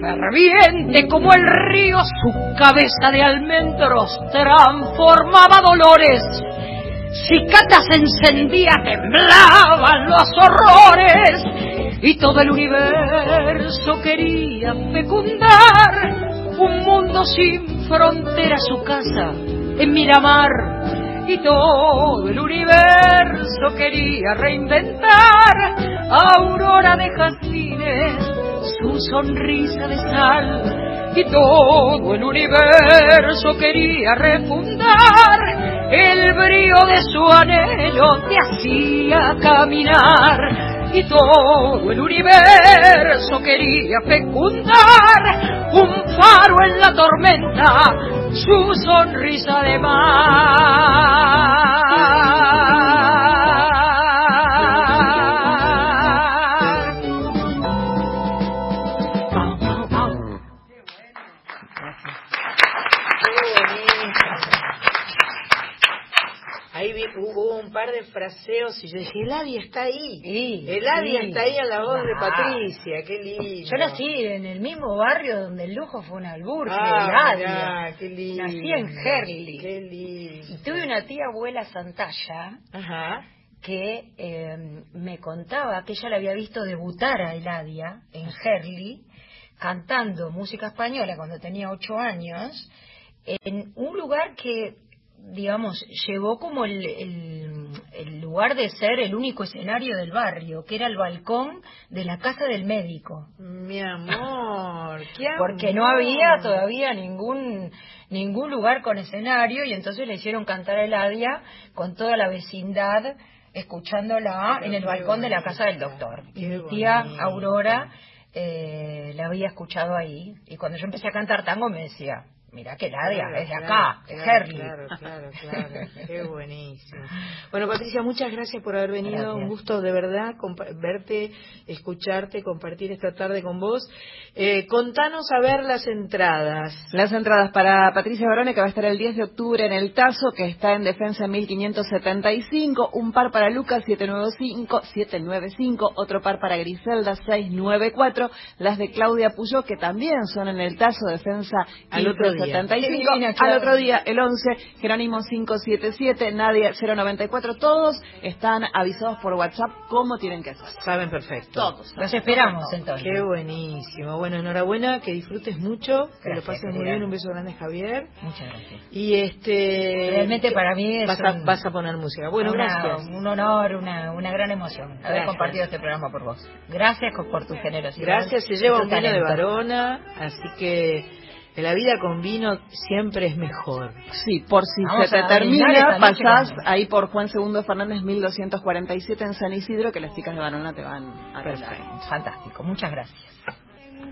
ferviente como el río, su cabeza de almendros transformaba dolores. Si Cata se encendía, temblaban los horrores y todo el universo quería fecundar un mundo sin frontera, su casa en Miramar y todo el universo quería reinventar. Aurora de jazmines, su sonrisa de sal. Y todo el universo quería refundar el brío de su anhelo te hacía caminar y todo el universo quería fecundar un faro en la tormenta, su sonrisa de mar. Fraseos y yo dije, Eladia está ahí. Sí, Eladia sí. está ahí en la voz de. Patricia, qué lindo. Yo nací en el mismo barrio donde el lujo fue un albur, Ah, mirá, qué lindo. Nací en Herli. Qué lindo. Y tuve una tía abuela Santalla que eh, me contaba que ella la había visto debutar a Eladia en Herli cantando música española cuando tenía ocho años en un lugar que digamos llevó como el, el- el lugar de ser el único escenario del barrio que era el balcón de la casa del médico Mi amor, qué amor. porque no había todavía ningún ningún lugar con escenario y entonces le hicieron cantar a Eladia con toda la vecindad escuchándola en el balcón de la casa del doctor. Y mi tía. Aurora eh, la había escuchado ahí y cuando yo empecé a cantar tango me decía, Mirá que Nadia, Claro, es de acá, de claro, Herli. Claro, claro, claro. Qué buenísimo. Bueno, Patricia, muchas gracias por haber venido. Gracias. Un gusto de verdad verte, escucharte, compartir esta tarde con vos. Eh, contanos a ver las entradas. Las entradas para Patricia Barone, que va a estar el 10 de octubre en el Tazo, que está en defensa 1575. Un par para Lucas 795, 795. Otro par para Griselda 694. Las de Claudia Puyó, que también son en el Tazo, defensa Al otro día. 1575. Qué divina, Al Claudia. otro día, el 11, Jerónimo 577, Nadia 094. Todos están avisados por WhatsApp cómo tienen que hacer. Saben perfecto. Todos. Los esperamos entonces. Qué buenísimo. Bueno, enhorabuena, que disfrutes mucho, que lo pases muy bien. Un beso grande, Javier. Muchas gracias. Y este. Realmente para mí es vas a, un- vas a poner música. Bueno, Una- gracias. Un honor, una, una gran emoción haber compartido este programa por vos. Gracias por tu generosidad. Gracias, se lleva un vino de. Varona, así que en la vida con vino siempre es mejor. Sí, por si Vamos se te termina, pasás ahí por Juan Segundo Fernández 1247 en San Isidro, que las chicas de Barona te van a. Perfecto, fantástico. Muchas gracias.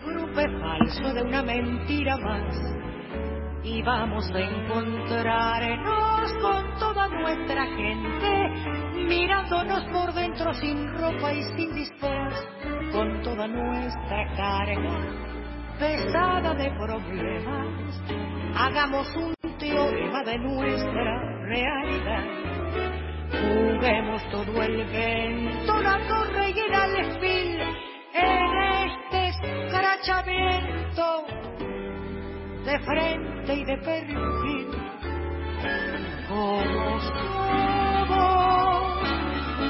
Grupo es falso de una mentira más. Y vamos a encontrarnos con toda nuestra gente mirándonos por dentro sin ropa y sin disfraz con toda nuestra carga pesada de problemas. Hagamos un teorema de nuestra realidad. Juguemos todo el vento, la torre y el alfil en escrachamiento de frente y de perfil. Como somos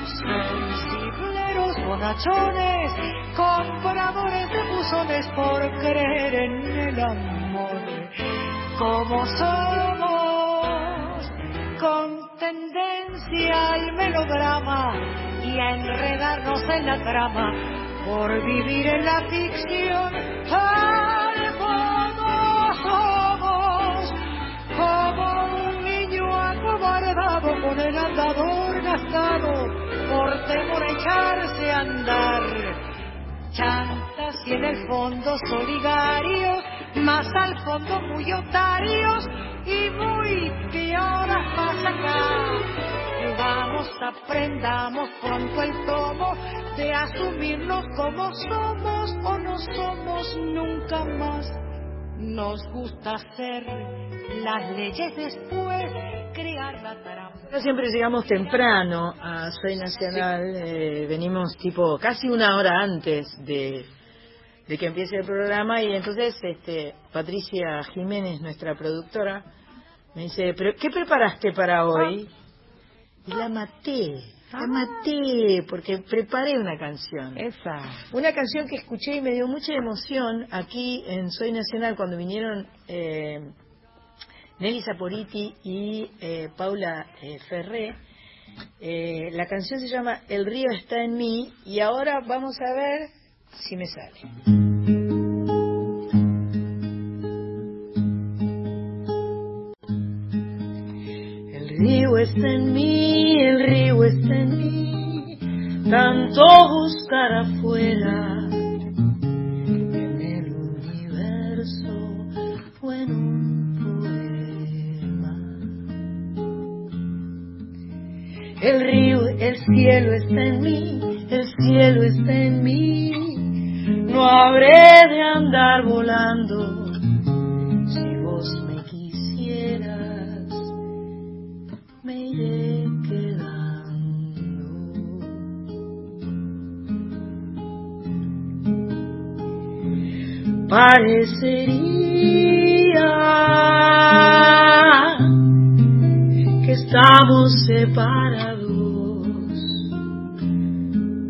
sensibleros bonachones, compradores de buzones por creer en el amor. Como somos con tendencia al melodrama y a enredarnos en la trama por vivir en la ficción. Algo somos como un niño acobardado con el andador gastado por temor a echarse a andar chantas y en el fondo solidarios, más al fondo muy otarios y muy pioras más acá. Vamos, aprendamos pronto el tomo de asumirnos como somos o no somos nunca más. Nos gusta hacer las leyes después, crear la trampa. Siempre llegamos temprano a Soy Nacional, eh, venimos tipo casi una hora antes de, de que empiece el programa y entonces este, Patricia Jiménez, nuestra productora, me dice, ¿pero qué preparaste para hoy? Y la maté, la maté porque preparé una canción. Esa. Una canción que escuché y me dio mucha emoción aquí en Soy Nacional cuando vinieron eh, Nelly Saporiti y eh, Paula eh, Ferré. Eh, la canción se llama El río está en mí y ahora vamos a ver si me sale. El río está en mí, el río está en mí, tanto buscar afuera. En el universo o en un. El río, el cielo está en mí, el cielo está en mí, no habré de andar volando Parecería que estamos separados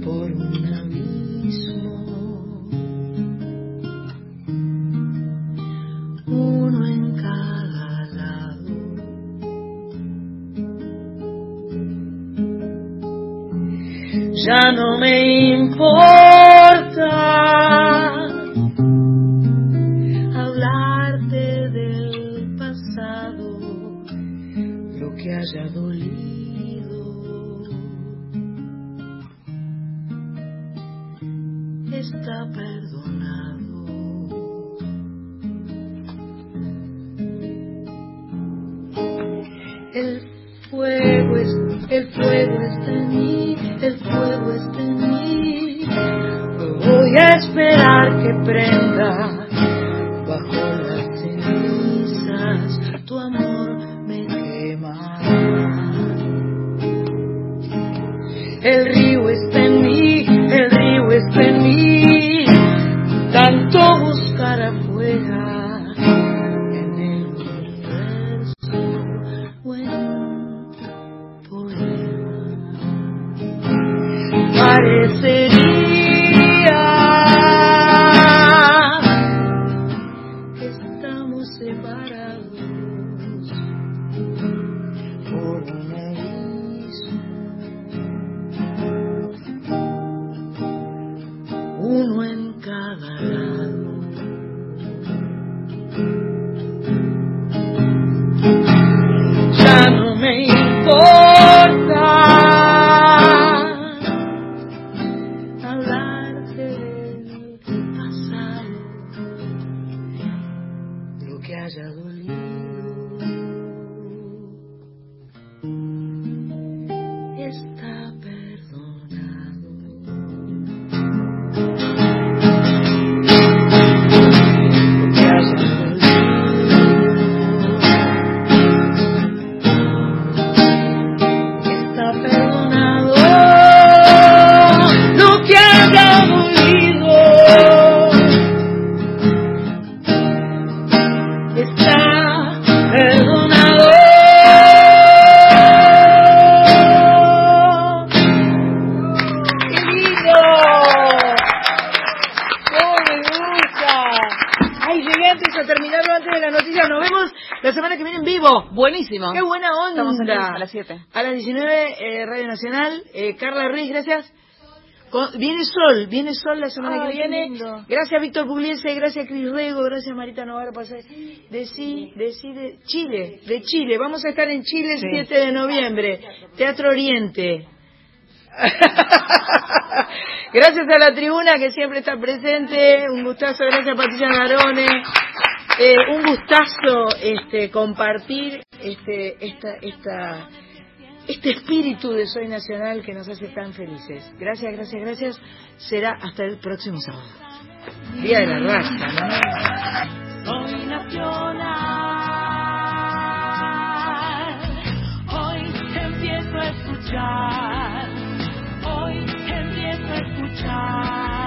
por un abismo, uno en cada lado. ya no me importa dolido. Está perdonado. El fuego es, el fuego está en A las 19, eh, Radio Nacional. Eh, Carla Ruiz, gracias. Viene sol, viene sol la semana ah, que viene. Gracias Víctor Pugliese, gracias Cris Rego, gracias Marita Novara Pasar. De sí, de sí, de Chile, de Chile. Vamos a estar en Chile el sí. 7 de noviembre. Teatro Oriente. gracias a la tribuna que siempre está presente. Un gustazo, gracias Patricia Garone. Eh, un gustazo este, compartir este, esta, esta este espíritu de Soy Nacional que nos hace tan felices. Gracias, gracias, gracias. Será hasta el próximo sábado. Día de la raza, ¿no? Soy nacional. Hoy empiezo a escuchar. Hoy empiezo a escuchar.